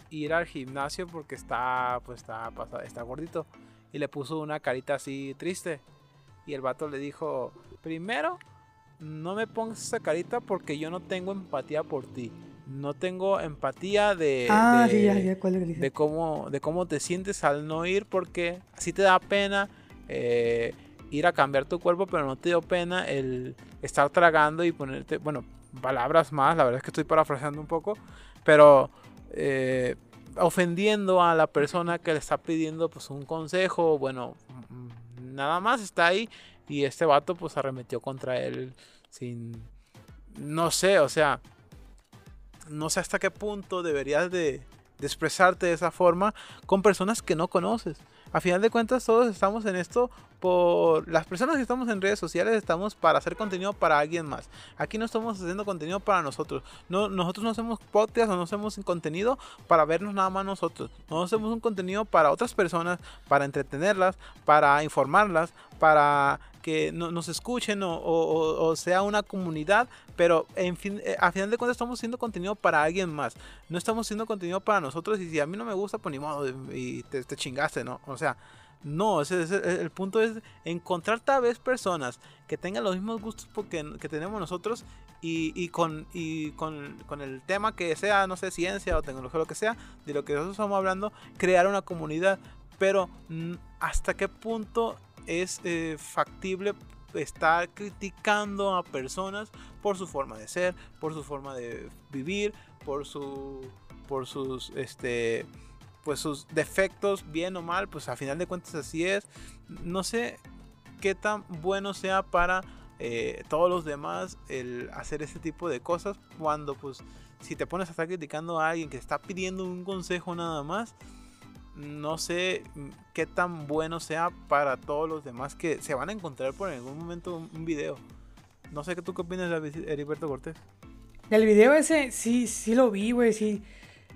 ir al gimnasio porque está, pues está, está gordito. Y le puso una carita así triste. Y el vato le dijo, primero, no me pongas esa carita porque yo no tengo empatía por ti. No tengo empatía de... ah, de- ya, ya, ¿cuál de cómo, de cómo te sientes al no ir, porque así te da pena eh, ir a cambiar tu cuerpo, pero no te dio pena el estar tragando y ponerte, bueno, palabras más, la verdad es que estoy parafraseando un poco, pero eh, ofendiendo a la persona que le está pidiendo pues un consejo, bueno, nada más está ahí y este vato pues arremetió contra él sin, no sé, o sea, no sé hasta qué punto deberías de, de expresarte de esa forma con personas que no conoces. A final de cuentas todos estamos en esto por las personas que estamos en redes sociales estamos para hacer contenido para alguien más. Aquí no estamos haciendo contenido para nosotros. No, nosotros no hacemos podcast o no hacemos contenido para vernos nada más nosotros. No hacemos un contenido para otras personas, para entretenerlas, para informarlas, para que no- nos escuchen o, sea una comunidad, pero en fin, eh, a final de cuentas estamos haciendo contenido para alguien más. No estamos haciendo contenido para nosotros y si a mí no me gusta, pues ni modo, y te, te chingaste, ¿no? O sea, no, ese, ese- el punto es encontrar tal vez personas que tengan los mismos gustos que tenemos nosotros y, y con, y con, con el tema que sea, no sé, ciencia o tecnología, lo que sea, de lo que nosotros estamos hablando, crear una comunidad. Pero mm, hasta qué punto es eh, factible estar criticando a personas por su forma de ser, por su forma de vivir, por su por sus este pues sus defectos, bien o mal, pues a final de cuentas así es. No sé qué tan bueno sea para eh, todos los demás el hacer este tipo de cosas cuando pues si te pones a estar criticando a alguien que está pidiendo un consejo nada más, no sé qué tan bueno sea para todos los demás que se van a encontrar por algún momento un, video. No sé qué tú qué opinas, Heriberto Cortés. Del video ese, sí, sí lo vi, güey, sí.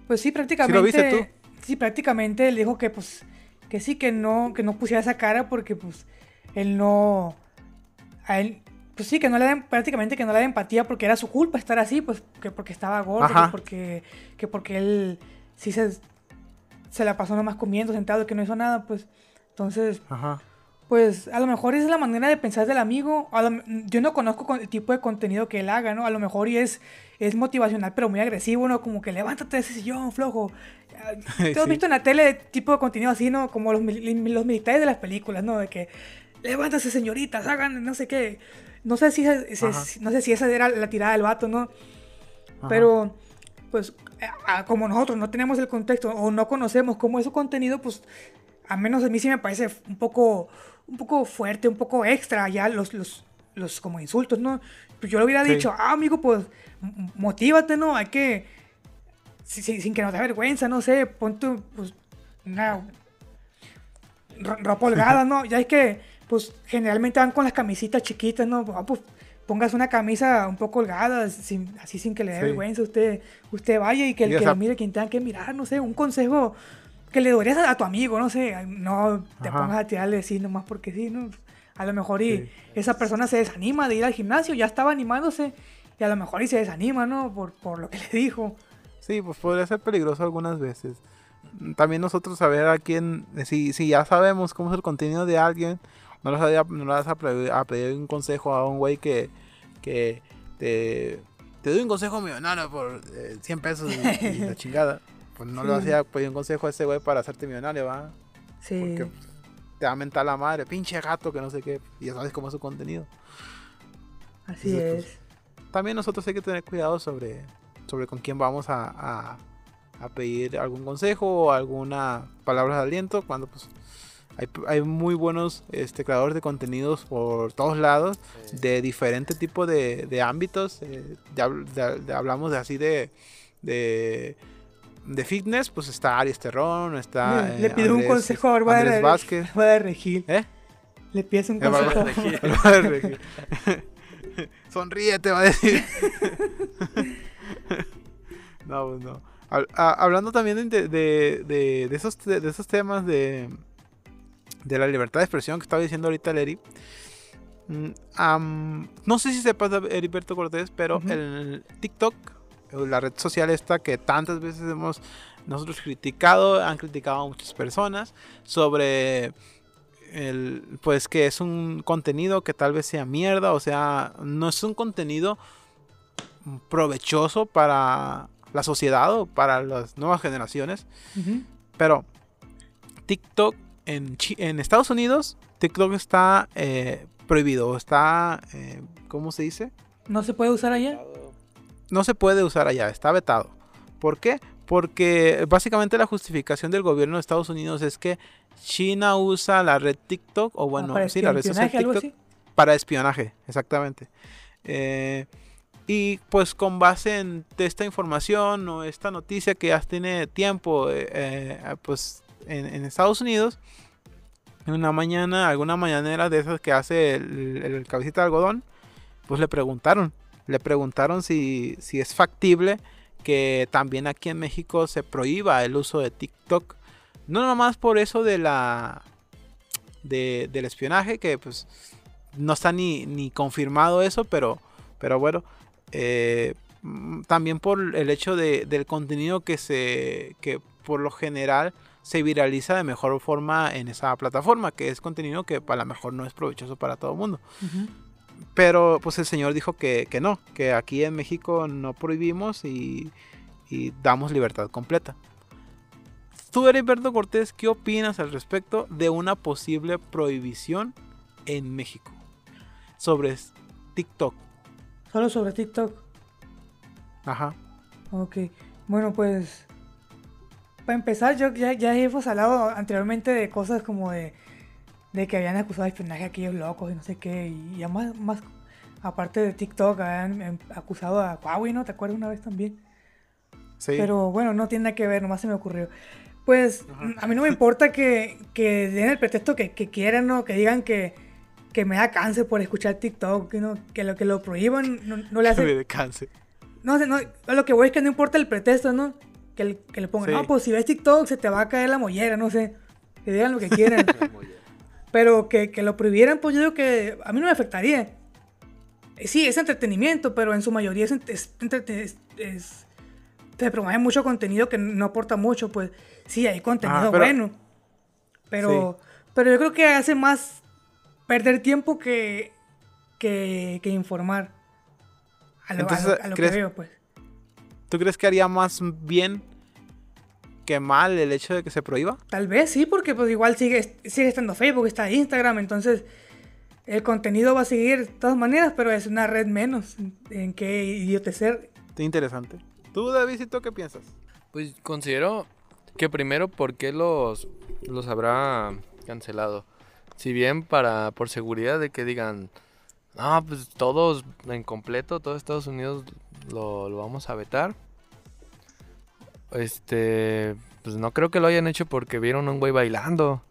Pues sí, prácticamente. ¿Sí lo viste tú? Sí, prácticamente él dijo que pues que sí, que no, que no pusiera esa cara porque pues él no. A él, pues sí, que no le da, prácticamente que no le da empatía porque era su culpa estar así, pues que porque estaba gordo, que porque, que porque él sí se, se la pasó nomás comiendo, sentado, que no hizo nada, pues. Entonces, pues a lo mejor esa es la manera de pensar del amigo. yo no conozco el tipo de contenido que él haga, ¿no? A lo mejor y es, es motivacional, pero muy agresivo, ¿no? Como que levántate de ese sillón, flojo. ¿Te <laughs> has visto en la tele tipo de contenido así, ¿no? Como los, los militares de las películas, ¿no? De que levántase señoritas, hagan no sé qué. No sé si, no sé si esa era la tirada del vato, ¿no? Pero, pues, como nosotros no tenemos el contexto o no conocemos cómo es su contenido, pues, a menos a mí sí me parece un poco, un poco fuerte, un poco extra ya los, los, los como insultos, ¿no? Pues yo le hubiera dicho, ah, amigo, pues, motívate, ¿no? Hay que, sin, que no te vergüenza, no sé, ponte, pues, una ropa holgada, <laughs> ¿no? Ya es que pues generalmente van con las camisitas chiquitas, ¿no? Ah, pues pongas una camisa un poco holgada, así sin que le dé vergüenza, usted, usted vaya y que el que lo mire quien tenga que mirar, no sé, un consejo que le darías a, tu amigo, no sé, no te pongas a tirarle así nomás porque sí, ¿no? A lo mejor y esa persona se desanima de ir al gimnasio, ya estaba animándose y a lo mejor y se desanima, ¿no? Por, por lo que le dijo. Sí, pues podría ser peligroso algunas veces. También nosotros saber a quién, si, si ya sabemos cómo es el contenido de alguien, no le vas a, pedir, un consejo a un güey que, que te, te doy un consejo millonario por 100 eh, pesos y, la <laughs> chingada. Pues no le vas a pedir un consejo a ese güey para hacerte millonario, ¿va? Sí. Porque te va a mentar la madre, pinche gato, que no sé qué. Y ya sabes cómo es su contenido. Así pues, es. también nosotros hay que tener cuidado sobre, sobre con quién vamos a, a, a pedir algún consejo o alguna palabra de aliento cuando pues hay, muy buenos este, creadores de contenidos por todos lados, de diferente tipo de, ámbitos. Eh, hablamos de así de, de, fitness, pues está Aries Terrón, está. Le, eh, pido un consejo a Andrés Vázquez. de Regil. ¿Eh? Le pides un <laughs> consejo. Regil. <laughs> <laughs> Sonríete, va a decir. no, pues no. hablando también de, de, de, esos, de esos temas de de la libertad de expresión que estaba diciendo ahorita Leri. Mm, no sé si sepas, Heriberto Cortés, pero el TikTok, la red social esta que tantas veces hemos nosotros criticado, han criticado a muchas personas sobre el, pues que es un contenido que tal vez sea mierda, o sea, no es un contenido provechoso para la sociedad o para las nuevas generaciones, pero TikTok en, Estados Unidos, TikTok está eh, prohibido, está, eh, ¿cómo se dice? ¿No se puede usar allá? No se puede usar allá, está vetado. ¿Por qué? Porque básicamente la justificación del gobierno de Estados Unidos es que China usa la red TikTok, o bueno, sí, la red social TikTok, para espionaje, exactamente. Eh, y pues con base en esta información o esta noticia que ya tiene tiempo, pues en, Estados Unidos, en una mañana, alguna mañanera de esas que hace el, cabecita de algodón, pues le preguntaron, le preguntaron si, si es factible que también aquí en México se prohíba el uso de TikTok. No nomás por eso de la del espionaje, que pues no está ni, ni confirmado eso, pero, pero bueno, eh, también por el hecho de, del contenido que se que por lo general se viraliza de mejor forma en esa plataforma, que es contenido que a lo mejor no es provechoso para todo el mundo. Pero pues el señor dijo que, no, que aquí en México no prohibimos y, damos libertad completa. Tú, Heriberto Cortés, ¿qué opinas al respecto de una posible prohibición en México? sobre TikTok. Solo sobre TikTok. Ajá. Ok. Bueno, pues. Para empezar, yo ya, ya hemos hablado anteriormente de cosas como de. De que habían acusado de espionaje a aquellos locos y no sé qué. Y ya más, más aparte de TikTok, habían em, acusado a Huawei, ¿no? ¿Te acuerdas una vez también? Sí. Pero bueno, no tiene nada que ver, nomás se me ocurrió. Pues a mí no me importa que, que den el pretexto que, que quieran, ¿no? Que digan que, que me da cáncer por escuchar TikTok, que, no, que lo que lo prohíban no, no le <laughs> Me hace... de cáncer. No sé, no, a lo que voy es que no importa el pretexto, ¿no? Que, le pongan, Sí. no, pues si ves TikTok se te va a caer la mollera, no sé. Que digan lo que <laughs> quieran. pero que, que lo prohibieran, pues yo digo que a mí no me afectaría. Eh, Sí, es entretenimiento, pero en su mayoría es, es, entrete- es- es- se promueve mucho contenido que no aporta mucho, pues sí, hay contenido Ah, pero- bueno. Pero, pero yo creo que hace más perder tiempo que, que, que informar. A lo, a lo- Entonces, a lo que ¿crees- veo, pues. ¿Tú crees que haría más bien que mal el hecho de que se prohíba? Tal vez sí, porque pues igual sigue, sigue estando Facebook, está Instagram, entonces el contenido va a seguir de todas maneras, pero es una red menos en, que idiotecer. Interesante. ¿Tú, Davidito, qué piensas? Pues considero que primero, ¿por qué los, los habrá cancelado? Si bien para por seguridad de que digan, no, pues todos en completo, todo Estados Unidos lo, lo vamos a vetar. Este, pues no creo que lo hayan hecho porque vieron a un güey bailando.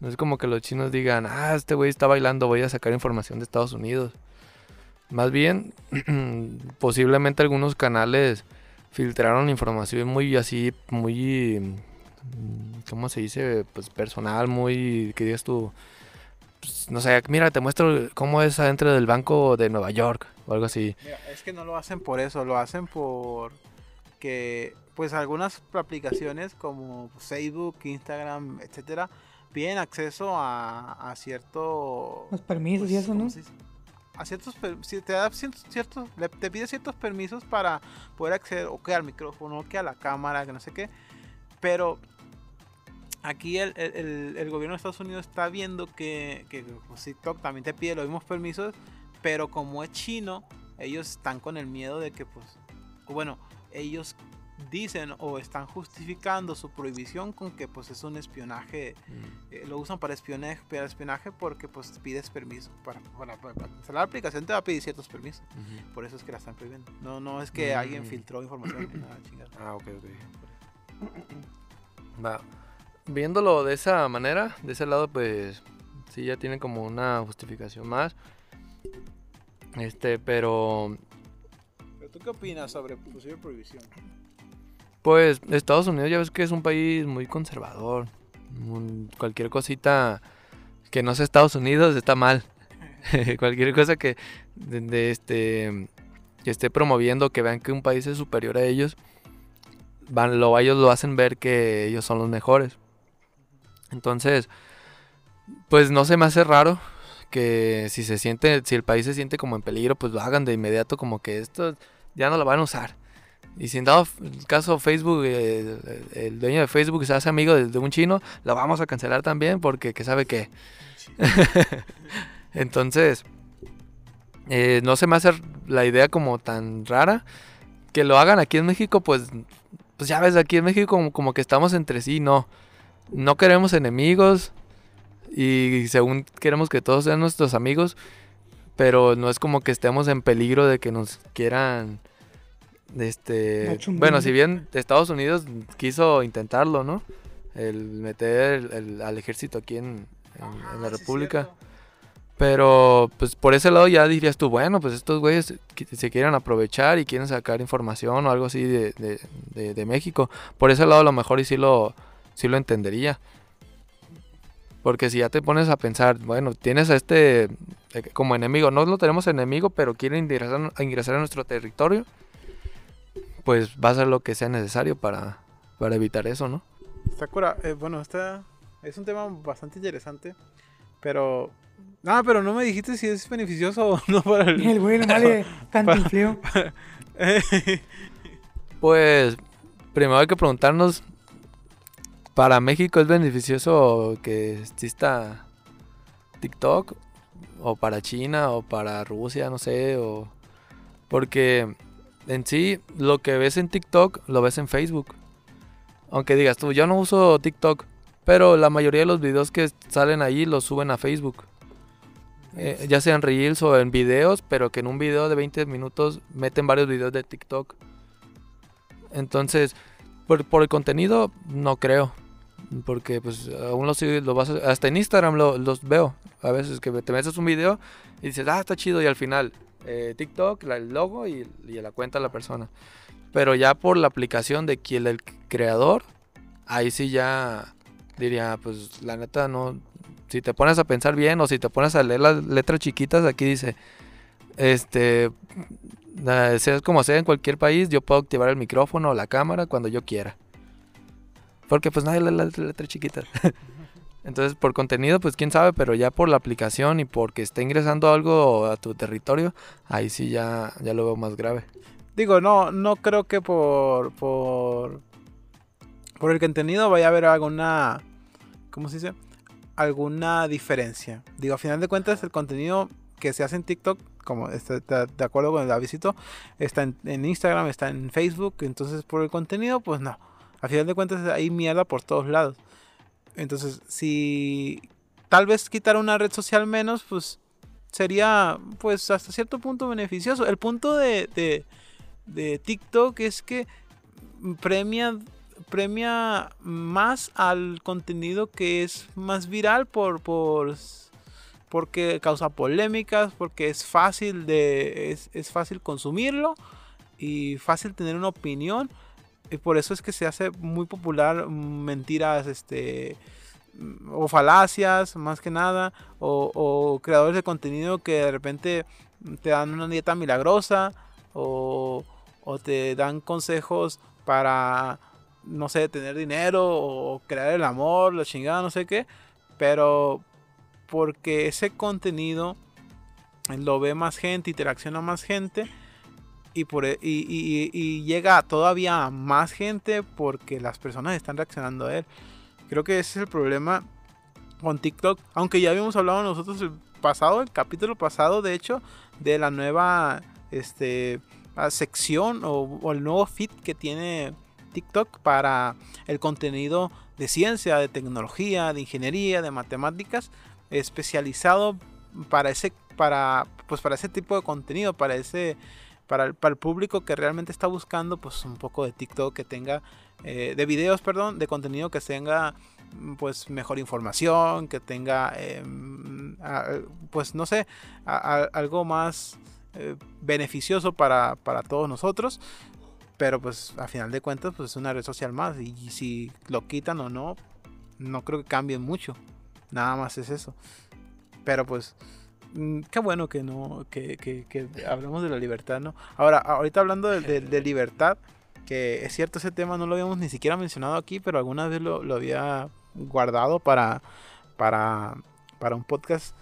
No es como que los chinos digan, ah, este güey está bailando, voy a sacar información de Estados Unidos. Más bien, <clears throat> posiblemente algunos canales filtraron información muy así, muy, ¿cómo se dice? Pues personal, muy, ¿qué digas tú? Pues, no sé, mira, te muestro cómo es adentro del banco de Nueva York o algo así. Mira, es que no lo hacen por eso, lo hacen por que pues algunas aplicaciones como Facebook, Instagram, etcétera, piden acceso a, a cierto Los permisos y pues, eso, ¿cómo ¿no? A ciertos si te da ciertos, te pide ciertos permisos para poder acceder o que al micrófono, o que a la cámara, que no sé qué. Pero aquí el, el- el- gobierno de Estados Unidos está viendo que, que pues, TikTok también te pide los mismos permisos, pero como es chino, ellos están con el miedo de que, pues, bueno, ellos dicen o están justificando su prohibición con que pues es un espionaje eh, lo usan para espionaje, para espionaje porque pues pides permiso para, para, para- para la aplicación te va a pedir ciertos permisos por eso es que la están prohibiendo no no es que alguien Mm. filtró información nada chingada. Ah, ok, ok. Va. Viéndolo de esa manera, de ese lado, pues sí, ya tiene como una justificación más. Este, pero pero tú qué opinas sobre posible prohibición pues Estados Unidos ya ves que es un país muy conservador. Cualquier cosita que no sea Estados Unidos está mal. <laughs> cualquier cosa que de, de este que esté promoviendo, que vean que un país es superior a ellos, van, lo, ellos lo hacen ver que ellos son los mejores. Entonces, pues no se me hace raro que si se siente, si el país se siente como en peligro, pues lo hagan de inmediato como que esto ya no lo van a usar. Y si en dado el caso Facebook, el dueño de Facebook se hace amigo de, un chino, lo vamos a cancelar también porque que sabe que. <laughs> Entonces, eh, no se me hace la idea como tan rara. Que lo hagan aquí en México, pues, pues ya ves, aquí en México como, como que estamos entre sí, no. No queremos enemigos y según queremos que todos sean nuestros amigos, pero no es como que estemos en peligro de que nos quieran este bueno si bien Estados Unidos quiso intentarlo no el meter el- el- al ejército aquí en, en- en la República. pero pues por ese lado ya dirías tú bueno pues estos güeyes se quieren aprovechar y quieren sacar información o algo así de, de- de- de México por ese lado a lo mejor y sí lo sí lo entendería porque si ya te pones a pensar, bueno, tienes a este eh, como enemigo, no lo tenemos enemigo, pero quiere ingresar, a ingresar a nuestro territorio, pues va a ser lo que sea necesario para, para evitar eso, ¿no? Sakura, eh, bueno, esta es un tema bastante interesante, pero... Ah, pero no me dijiste si es beneficioso o no para el... El güey le cantinfleo. <laughs> <laughs> Pues primero hay que preguntarnos, ¿para México es beneficioso que exista TikTok? o para China o para Rusia, no sé, o porque en sí lo que ves en TikTok lo ves en Facebook. Aunque digas tú, yo no uso TikTok, pero la mayoría de los videos que salen ahí los suben a Facebook. Eh, ya sean reels o en videos, pero que en un video de 20 minutos meten varios videos de TikTok. Entonces, por, por el contenido, no creo. Porque pues aún lo, lo vas hasta en Instagram los veo. A veces que te metes un video y dices, ah, está chido. Y al final, eh, TikTok, el logo y, la cuenta de la persona. Pero ya por la aplicación de quien el creador, ahí sí ya diría, pues la neta no. Si te pones a pensar bien o si te pones a leer las letras chiquitas, aquí dice, este, sea como sea en cualquier país, yo puedo activar el micrófono o la cámara cuando yo quiera. Porque pues nadie lee las letras chiquitas. <laughs> Entonces, por contenido, pues quién sabe, pero ya por la aplicación y porque está ingresando algo a tu territorio, ahí sí ya, ya lo veo más grave. Digo, no, no creo que por, por, por el contenido vaya a haber alguna, ¿cómo se dice? Alguna diferencia. Digo, a final de cuentas, el contenido que se hace en TikTok, como está, de acuerdo con el avisito, está en Instagram, está en Facebook, entonces por el contenido, pues no. A final de cuentas hay mierda por todos lados. Entonces, si tal vez quitar una red social menos, pues sería pues hasta cierto punto beneficioso. El punto de, de, TikTok es que premia premia más al contenido que es más viral por, por porque causa polémicas, porque es fácil de es, es fácil consumirlo y fácil tener una opinión y por eso es que se hace muy popular mentiras, este, o falacias, más que nada, o, creadores de contenido que de repente te dan una dieta milagrosa, o, te dan consejos para, no sé, tener dinero, o crear el amor, la chingada, no sé qué, pero porque ese contenido lo ve más gente, interacciona más gente, e, y, llega todavía más gente porque las personas están reaccionando a él. Creo que ese es el problema con TikTok. Aunque ya habíamos hablado nosotros el pasado, el capítulo pasado, de hecho, de la nueva este, sección o, el nuevo feed que tiene TikTok para el contenido de ciencia, de tecnología, de ingeniería, de matemáticas, especializado para ese, para, pues para ese tipo de contenido, para ese para el, público que realmente está buscando pues un poco de TikTok que tenga, eh, de videos, perdón, de contenido que tenga mm, pues mejor información, que tenga em, pues no sé, algo más eh, beneficioso para, todos nosotros. Pero pues a final de cuentas pues es una red social más y, y si lo quitan o no, no creo que cambie mucho. Nada más es eso. Pero pues qué bueno que no, que, que, hablamos de la libertad, ¿no? Ahora, ahorita hablando de, libertad, que es cierto, ese tema no lo habíamos ni siquiera mencionado aquí, pero alguna vez lo, había guardado para, para, para un podcast,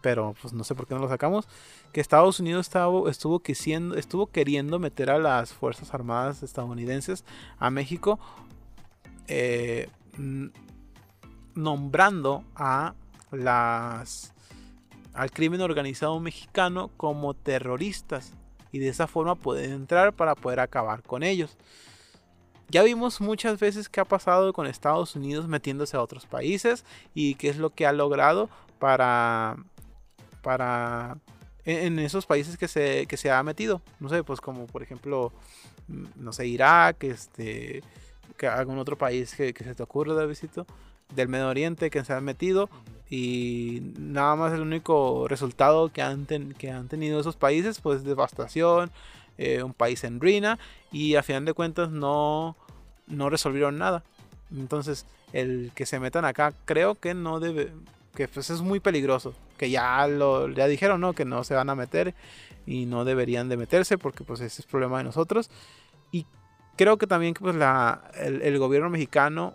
pero pues no sé por qué no lo sacamos. Que Estados Unidos estaba, estuvo, estuvo queriendo meter a las Fuerzas Armadas estadounidenses a México, eh, nombrando a las al crimen organizado mexicano como terroristas y de esa forma pueden entrar para poder acabar con ellos. Ya vimos muchas veces qué ha pasado con Estados Unidos metiéndose a otros países y qué es lo que ha logrado para para en, esos países que se, que se ha metido. No sé, pues como por ejemplo, mm, no sé, Irak, este, que algún otro país que, se te ocurra de visito, del Medio Oriente que se han metido y nada más el único resultado que han, que han tenido esos países pues devastación, eh, un país en ruina y a final de cuentas no, no resolvieron nada. Entonces el que se metan acá creo que no debe, que pues es muy peligroso, que ya lo ya dijeron, ¿no? Que no se van a meter y no deberían de meterse porque pues ese es problema de nosotros. Y creo que también que pues la, el gobierno mexicano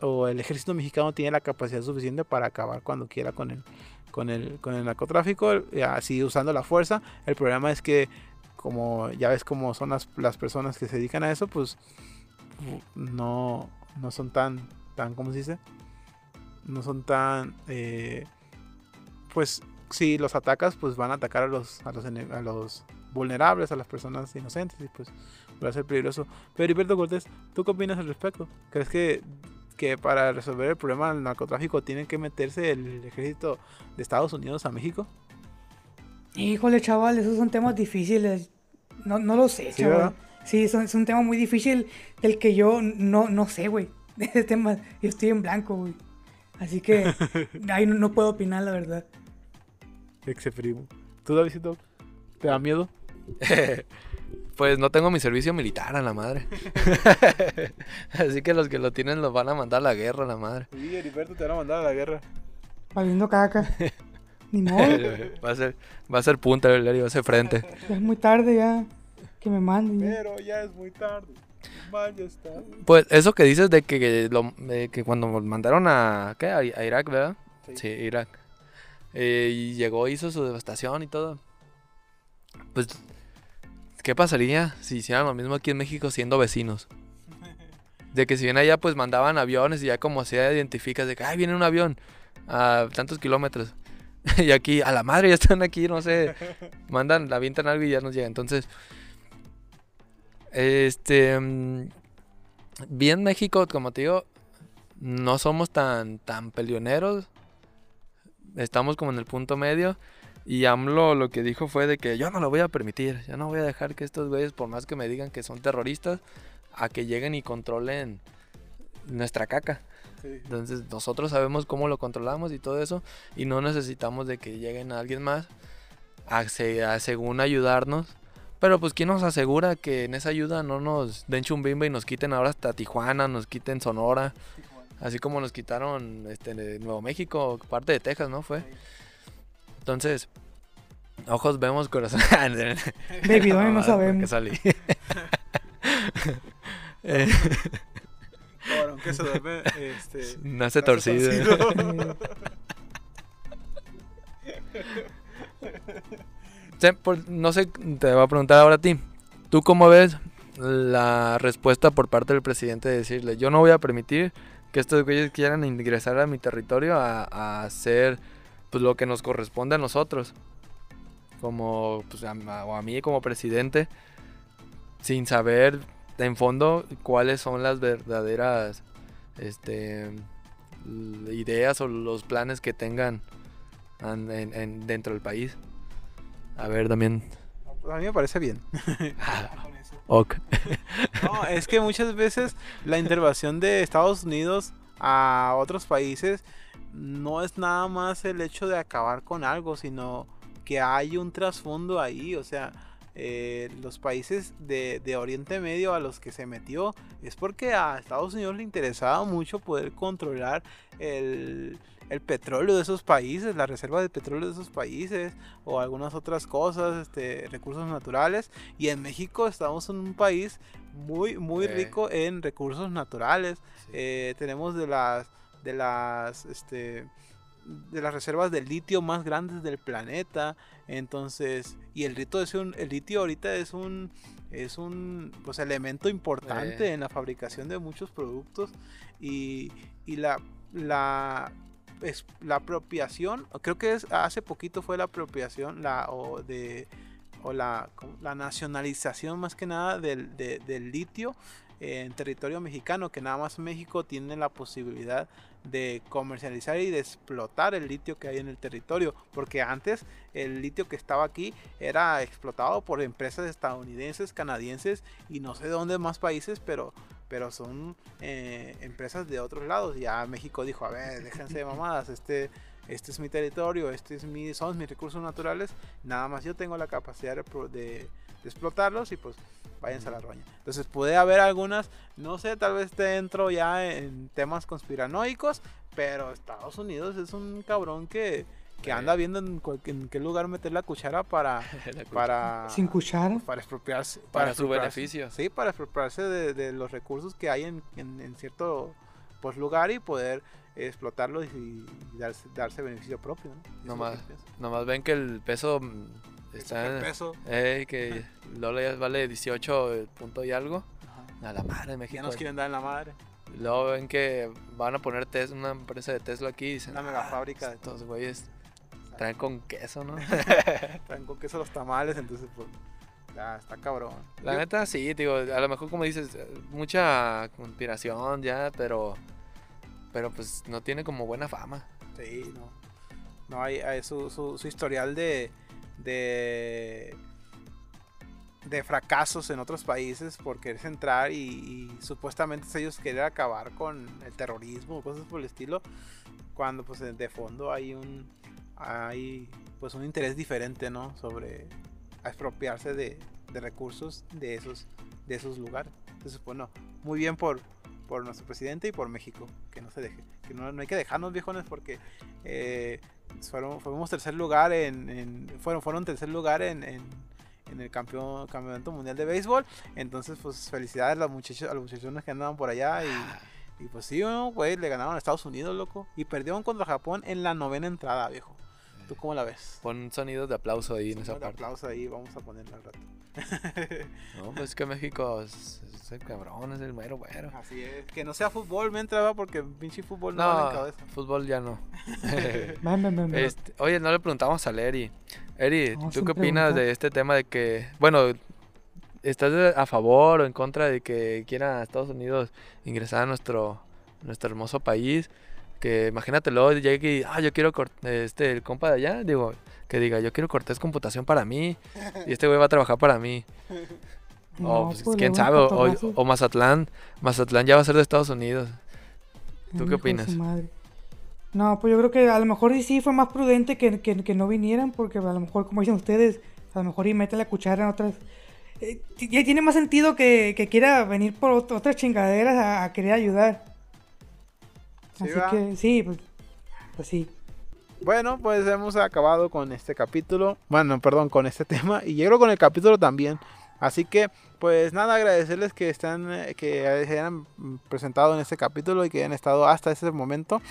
o el ejército mexicano tiene la capacidad suficiente para acabar cuando quiera con el, con el, con el narcotráfico, eh, así usando la fuerza. El problema es que, como ya ves cómo son las, las personas que se dedican a eso, pues no, no son tan, tan, ¿cómo se dice? No son tan, eh, pues si los atacas, pues van a atacar a los, a los, vulnerables, a las personas inocentes y pues va a ser peligroso. Pero Heriberto Cortés, ¿tú qué opinas al respecto? ¿Crees que, que para resolver el problema del narcotráfico tiene que meterse el ejército de Estados Unidos a México? Híjole, chaval, esos son temas difíciles. No, no lo sé, Sí, chaval. ¿verdad? Sí, son- es un tema muy difícil del que yo no, no sé, güey. De <laughs> ese tema, yo estoy en blanco, güey. Así que <laughs> ahí no, no puedo opinar, la verdad. Ex primo. ¿Tú, Davidito? ¿Te da miedo? <laughs> Pues no tengo mi servicio militar a la madre. <laughs> Así que los que lo tienen los van a mandar a la guerra a la madre. Sí, Heriberto te van a mandar a la guerra. Valiendo caca. <laughs> Ni modo, va a ser, va a ser punta el va a ser frente. ya es muy tarde ya. Que me manden. Pero ya es muy tarde. Mal ya está. Pues eso que dices de que, que lo- de que cuando mandaron a, ¿qué? a, a Irak, ¿verdad? Sí. Sí, Irak. Eh, y llegó, hizo su devastación y todo. Pues, ¿qué pasaría si hicieran lo mismo aquí en México siendo vecinos? De que si bien allá pues mandaban aviones y ya como se identificas de que, ay, viene un avión a tantos kilómetros. <laughs> y aquí, a la madre, ya están aquí, no sé. Mandan, avientan algo y ya nos llega. Entonces, este... mm, Bien México, como te digo, no somos tan, tan peleoneros. Estamos como en el punto medio. Y AMLO lo que dijo fue de que yo no lo voy a permitir. Yo no voy a dejar que estos güeyes, por más que me digan que son terroristas, a que lleguen y controlen nuestra caca. Sí. Entonces nosotros sabemos cómo lo controlamos y todo eso. Y no necesitamos de que lleguen a alguien más a, a según ayudarnos. Pero pues quién nos asegura que en esa ayuda no nos den chumbimba y nos quiten ahora hasta Tijuana, nos quiten Sonora. Así como nos quitaron este, Nuevo México, parte de Texas, ¿no? Fue. Entonces, ojos vemos, corazón. <laughs> Baby, ¿dónde no ¿por qué sabemos? salí? <laughs> Eh, Cabrón, que se duerme, este... <laughs> nace torcido. Sí, por- no sé, te voy a preguntar ahora a ti. ¿Tú cómo ves la respuesta por parte del presidente de decirle, yo no voy a permitir que estos güeyes quieran ingresar a mi territorio a, a hacer pues, lo que nos corresponde a nosotros? Como, pues, a, mí como presidente, sin saber en fondo cuáles son las verdaderas este, ideas o los planes que tengan an- en- en- dentro del país. A ver, también. A mí me parece bien. <laughs> Ok. No, es que muchas veces la <laughs> intervención de Estados Unidos a otros países no es nada más el hecho de acabar con algo, sino que hay un trasfondo ahí. O sea, eh, los países de, de Oriente Medio a los que se metió es porque a Estados Unidos le interesaba mucho poder controlar el, el petróleo de esos países, la reserva de petróleo de esos países o algunas otras cosas, este, recursos naturales. Y en México estamos en un país muy, muy Eh. rico en recursos naturales. Eh, tenemos de las, de las, este, de las reservas de litio más grandes del planeta. Entonces, y el litio es un, el litio ahorita es un, es un, pues elemento importante Eh. en la fabricación de muchos productos y, y la, la es la apropiación, creo que es hace poquito fue la apropiación la o de o la, la nacionalización más que nada del, de- del litio en territorio mexicano, que nada más México tiene la posibilidad de comercializar y de explotar el litio que hay en el territorio, porque antes el litio que estaba aquí era explotado por empresas estadounidenses, canadienses y no sé de dónde más países, pero pero son eh, empresas de otros lados. Ya México dijo, a ver, déjense de <laughs> mamadas, este, este es mi territorio, este es mi, son mis recursos naturales, nada más yo tengo la capacidad de- de explotarlos y pues váyanse a la roña. Entonces puede haber algunas, no sé, tal vez esté dentro ya en temas conspiranoicos, pero Estados Unidos es un cabrón que, que anda viendo en, cual- en qué lugar meter la cuchara para... <laughs> para Sin cuchara. para expropiarse Para su beneficio. sí para expropiarse de, de los recursos que hay en, en- en cierto pues lugar y poder explotarlos y, darse, darse beneficio propio ¿no? Eso es No lo más. que pienso. Nomás ven que el peso mm, está superpeso, Eh, que <laughs> dólar ya vale 18 punto y algo. ajá. A la madre de ya México. nos quieren dar en la madre Luego ven que van a poner tes- una empresa de Tesla aquí y dicen, Una "Ah, megafábrica de Estos güeyes traen con queso, ¿no? <laughs> traen con queso los tamales, entonces pues ya está cabrón. La neta sí, digo, a lo mejor como dices, mucha conspiración ya, pero pero pues no tiene como buena fama. Sí, no. No hay, hay su, su, su historial de de de fracasos en otros países por querer entrar y, supuestamente ellos quieren acabar con el terrorismo o cosas por el estilo cuando pues de fondo hay un hay pues un interés diferente no sobre expropiarse de, de recursos de esos de esos lugares. Entonces bueno muy bien por por nuestro presidente y por México que no se deje que no, hay que dejarnos viejones porque eh, fueron fuimos tercer lugar en, fueron fueron tercer lugar en en el campeón, campeonato mundial de béisbol. Entonces, pues felicidades a los muchachos, a los muchachones que andaban por allá y, y pues sí, güey, le ganaron a Estados Unidos, loco. Y perdieron contra Japón en la novena entrada, viejo. ¿Tú cómo la ves? Pon un sonido de aplauso ahí en esa parte. aplauso ahí, vamos a ponerlo al rato. no, pues es que México es, el cabrón, es el mero bueno. Así es. Que no sea fútbol me entraba porque pinche fútbol no, no cabeza. fútbol ya no. <laughs> este, oye, no le preguntamos a Leri. Eri, ¿tú qué opinas de este tema de que, bueno, estás a favor o en contra de que quieran a Estados Unidos ingresar a nuestro, nuestro hermoso país? Que imagínatelo, llegue y, ah, yo quiero este, el compa de allá, digo, que diga, yo quiero Cortés Computación para mí y este güey va a trabajar para mí. <laughs> o pues, pues, quién sabe, o, Mazatlán, Mazatlán ya va a ser de Estados Unidos. ¿Tú qué opinas? No, pues yo creo que a lo mejor sí fue más prudente que, que, no vinieran, porque a lo mejor, como dicen ustedes, a lo mejor y mete la cuchara en otras... Eh, ya tiene más sentido que, que, quiera venir por otras chingaderas a, querer ayudar. Así que sí, pues, pues sí. Bueno, pues hemos acabado con este capítulo. Bueno, perdón, con este <laughs> tema. Y llego con el capítulo también. Así que, pues nada, agradecerles que están, eh, que se hayan presentado en este capítulo y que hayan estado hasta ese momento.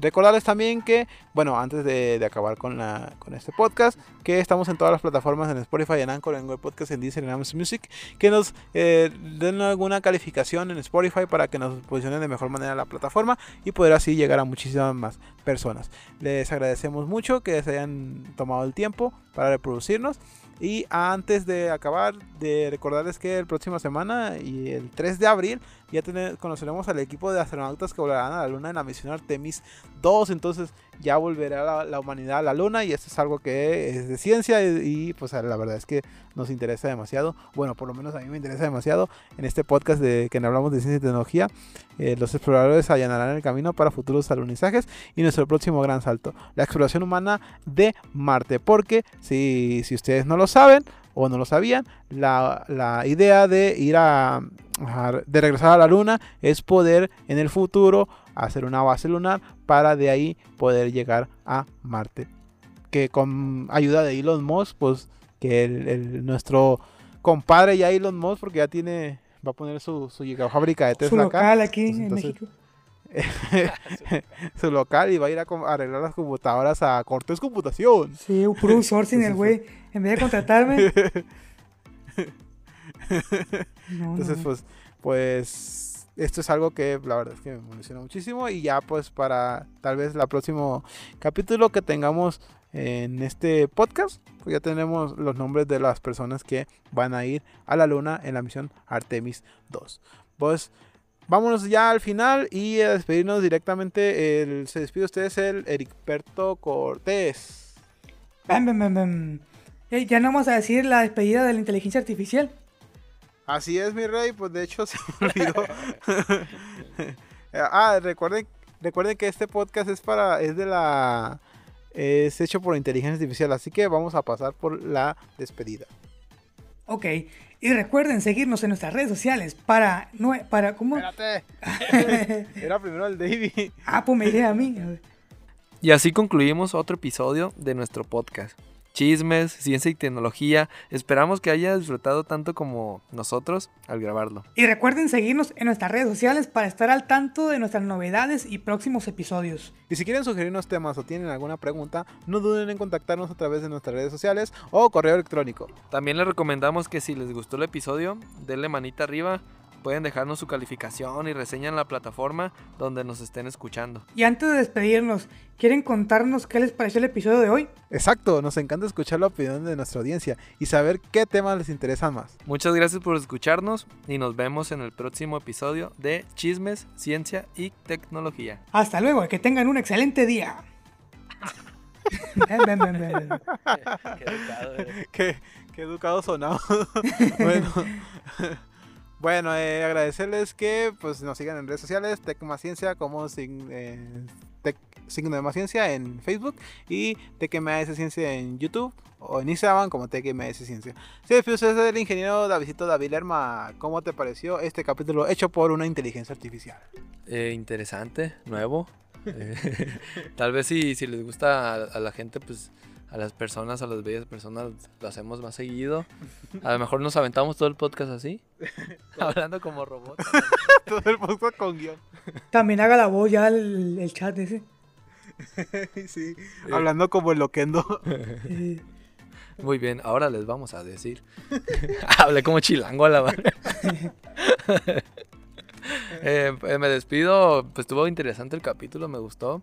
Recordarles también que, bueno, antes de, acabar con, la, con este podcast, que estamos en todas las plataformas, en Spotify, en Anchor, en Google Podcast, en Deezer, en Amazon Music, que nos eh, den alguna calificación en Spotify para que nos posicionen de mejor manera la plataforma y poder así llegar a muchísimas más personas. Les agradecemos mucho que se hayan tomado el tiempo para reproducirnos. Y antes de acabar, de recordarles que el próxima semana y el 3 de abril ya conoceremos al equipo de astronautas que volarán a la Luna en la misión Artemis 2. Entonces ya volverá la, humanidad a la Luna y esto es algo que es de ciencia y, pues la verdad es que nos interesa demasiado. Bueno, por lo menos a mí me interesa demasiado en este podcast de que hablamos de ciencia y tecnología. Eh, los exploradores allanarán el camino para futuros alunizajes y nuestro próximo gran salto, la exploración humana de Marte. Porque si, si ustedes no lo saben o no lo sabían, la, la idea de ir a de regresar a la luna es poder en el futuro hacer una base lunar para de ahí poder llegar a Marte. Que con ayuda de Elon Musk, pues que el, nuestro compadre ya Elon Musk, porque ya tiene, va a poner su, su fábrica de Tesla su local aquí pues, en México. <laughs> su local y va a ir a, arreglar las computadoras a Cortés Computación. Sí, un puro sourcing el güey. En vez de contratarme. <laughs> Entonces, pues, pues, esto es algo que la verdad es que me emociona muchísimo. Y ya, pues, para tal vez el próximo capítulo que tengamos en este podcast, pues ya tenemos los nombres de las personas que van a ir a la luna en la misión Artemis 2. Pues, vámonos ya al final y a despedirnos directamente. El, se despide ustedes el Ericberto Cortés. ya no vamos a decir la despedida de la inteligencia artificial. Así es, mi rey, pues de hecho <laughs> se me olvidó. <laughs> ah, recuerden, recuerden que este podcast es para, es de la, es hecho por inteligencia artificial, así que vamos a pasar por la despedida. Ok, y recuerden seguirnos en nuestras redes sociales para, no, para, ¿cómo? Espérate. <laughs> Era primero el David. Ah, pues me diré a mí. Y así concluimos otro episodio de nuestro podcast chismes, ciencia y tecnología. Esperamos que haya disfrutado tanto como nosotros al grabarlo. Y recuerden seguirnos en nuestras redes sociales para estar al tanto de nuestras novedades y próximos episodios. Y si quieren sugerirnos temas o tienen alguna pregunta, no duden en contactarnos a través de nuestras redes sociales o correo electrónico. También les recomendamos que si les gustó el episodio, denle manita arriba pueden dejarnos su calificación y reseña en la plataforma donde nos estén escuchando. Y antes de despedirnos, ¿quieren contarnos qué les pareció el episodio de hoy? Exacto, nos encanta escuchar la opinión de nuestra audiencia y saber qué temas les interesan más. Muchas gracias por escucharnos y nos vemos en el próximo episodio de Chismes, Ciencia y Tecnología. Hasta luego y que tengan un excelente día. <laughs> Ven, ven, ven, ven, ven. Qué educado qué, qué educado sonado. <laughs> bueno, <laughs> bueno eh, agradecerles que pues, nos sigan en redes sociales, Tecmaciencia como sin, eh, signo de más ciencia en Facebook y TecMAS Ciencia en YouTube o en Instagram como TecMAS Ciencia. Sí, pues es el ingeniero Davidito David Lerma. ¿Cómo te pareció este capítulo hecho por una inteligencia artificial? Eh, interesante, nuevo. <laughs> Eh, <laughs> tal vez si, si les gusta a la gente, pues a las personas, a las bellas personas, lo hacemos más seguido. A lo mejor nos aventamos todo el podcast así, <laughs> hablando como robots. <laughs> Todo el podcast con guion. También haga la voz ya el, el chat ese. <laughs> Sí, hablando como el loquendo. Muy bien, ahora les vamos a decir. Hablé como chilango a la madre. Eh, pues, me despido, pues estuvo interesante el capítulo, me gustó.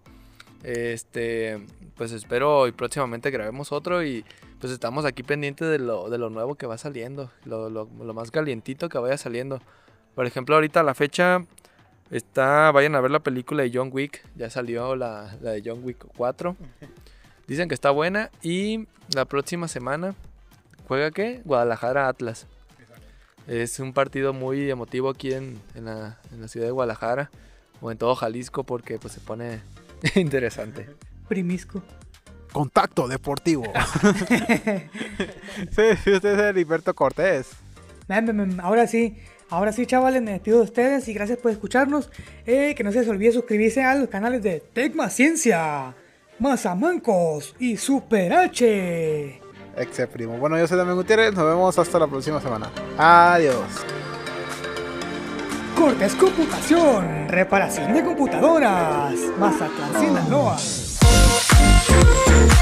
Este, pues espero y próximamente grabemos otro y pues estamos aquí pendientes de lo, de lo nuevo que va saliendo, lo, lo- lo más calientito que vaya saliendo. Por ejemplo, ahorita a la fecha está, vayan a ver la película de John Wick, ya salió la, la de John Wick 4. <laughs> Dicen que está buena y la próxima semana juega qué? Guadalajara Atlas. Es un partido muy emotivo aquí en, en la, en la ciudad de Guadalajara o en todo Jalisco porque pues se pone <laughs> interesante. <laughs> primisco. Contacto deportivo. <laughs> sí, sí, usted es Heriberto Cortés. Ahora sí, ahora sí, chavales, me despido de ustedes y gracias por escucharnos. Eh, que no se les olvide suscribirse a los canales de Tecma Ciencia, Mazamancos y Super H. Ex primo. Bueno, yo soy Damián Gutiérrez. Nos vemos hasta la próxima semana. Adiós. Cortes Computación, reparación de computadoras, Mazatlán, Sinaloa. Thank you.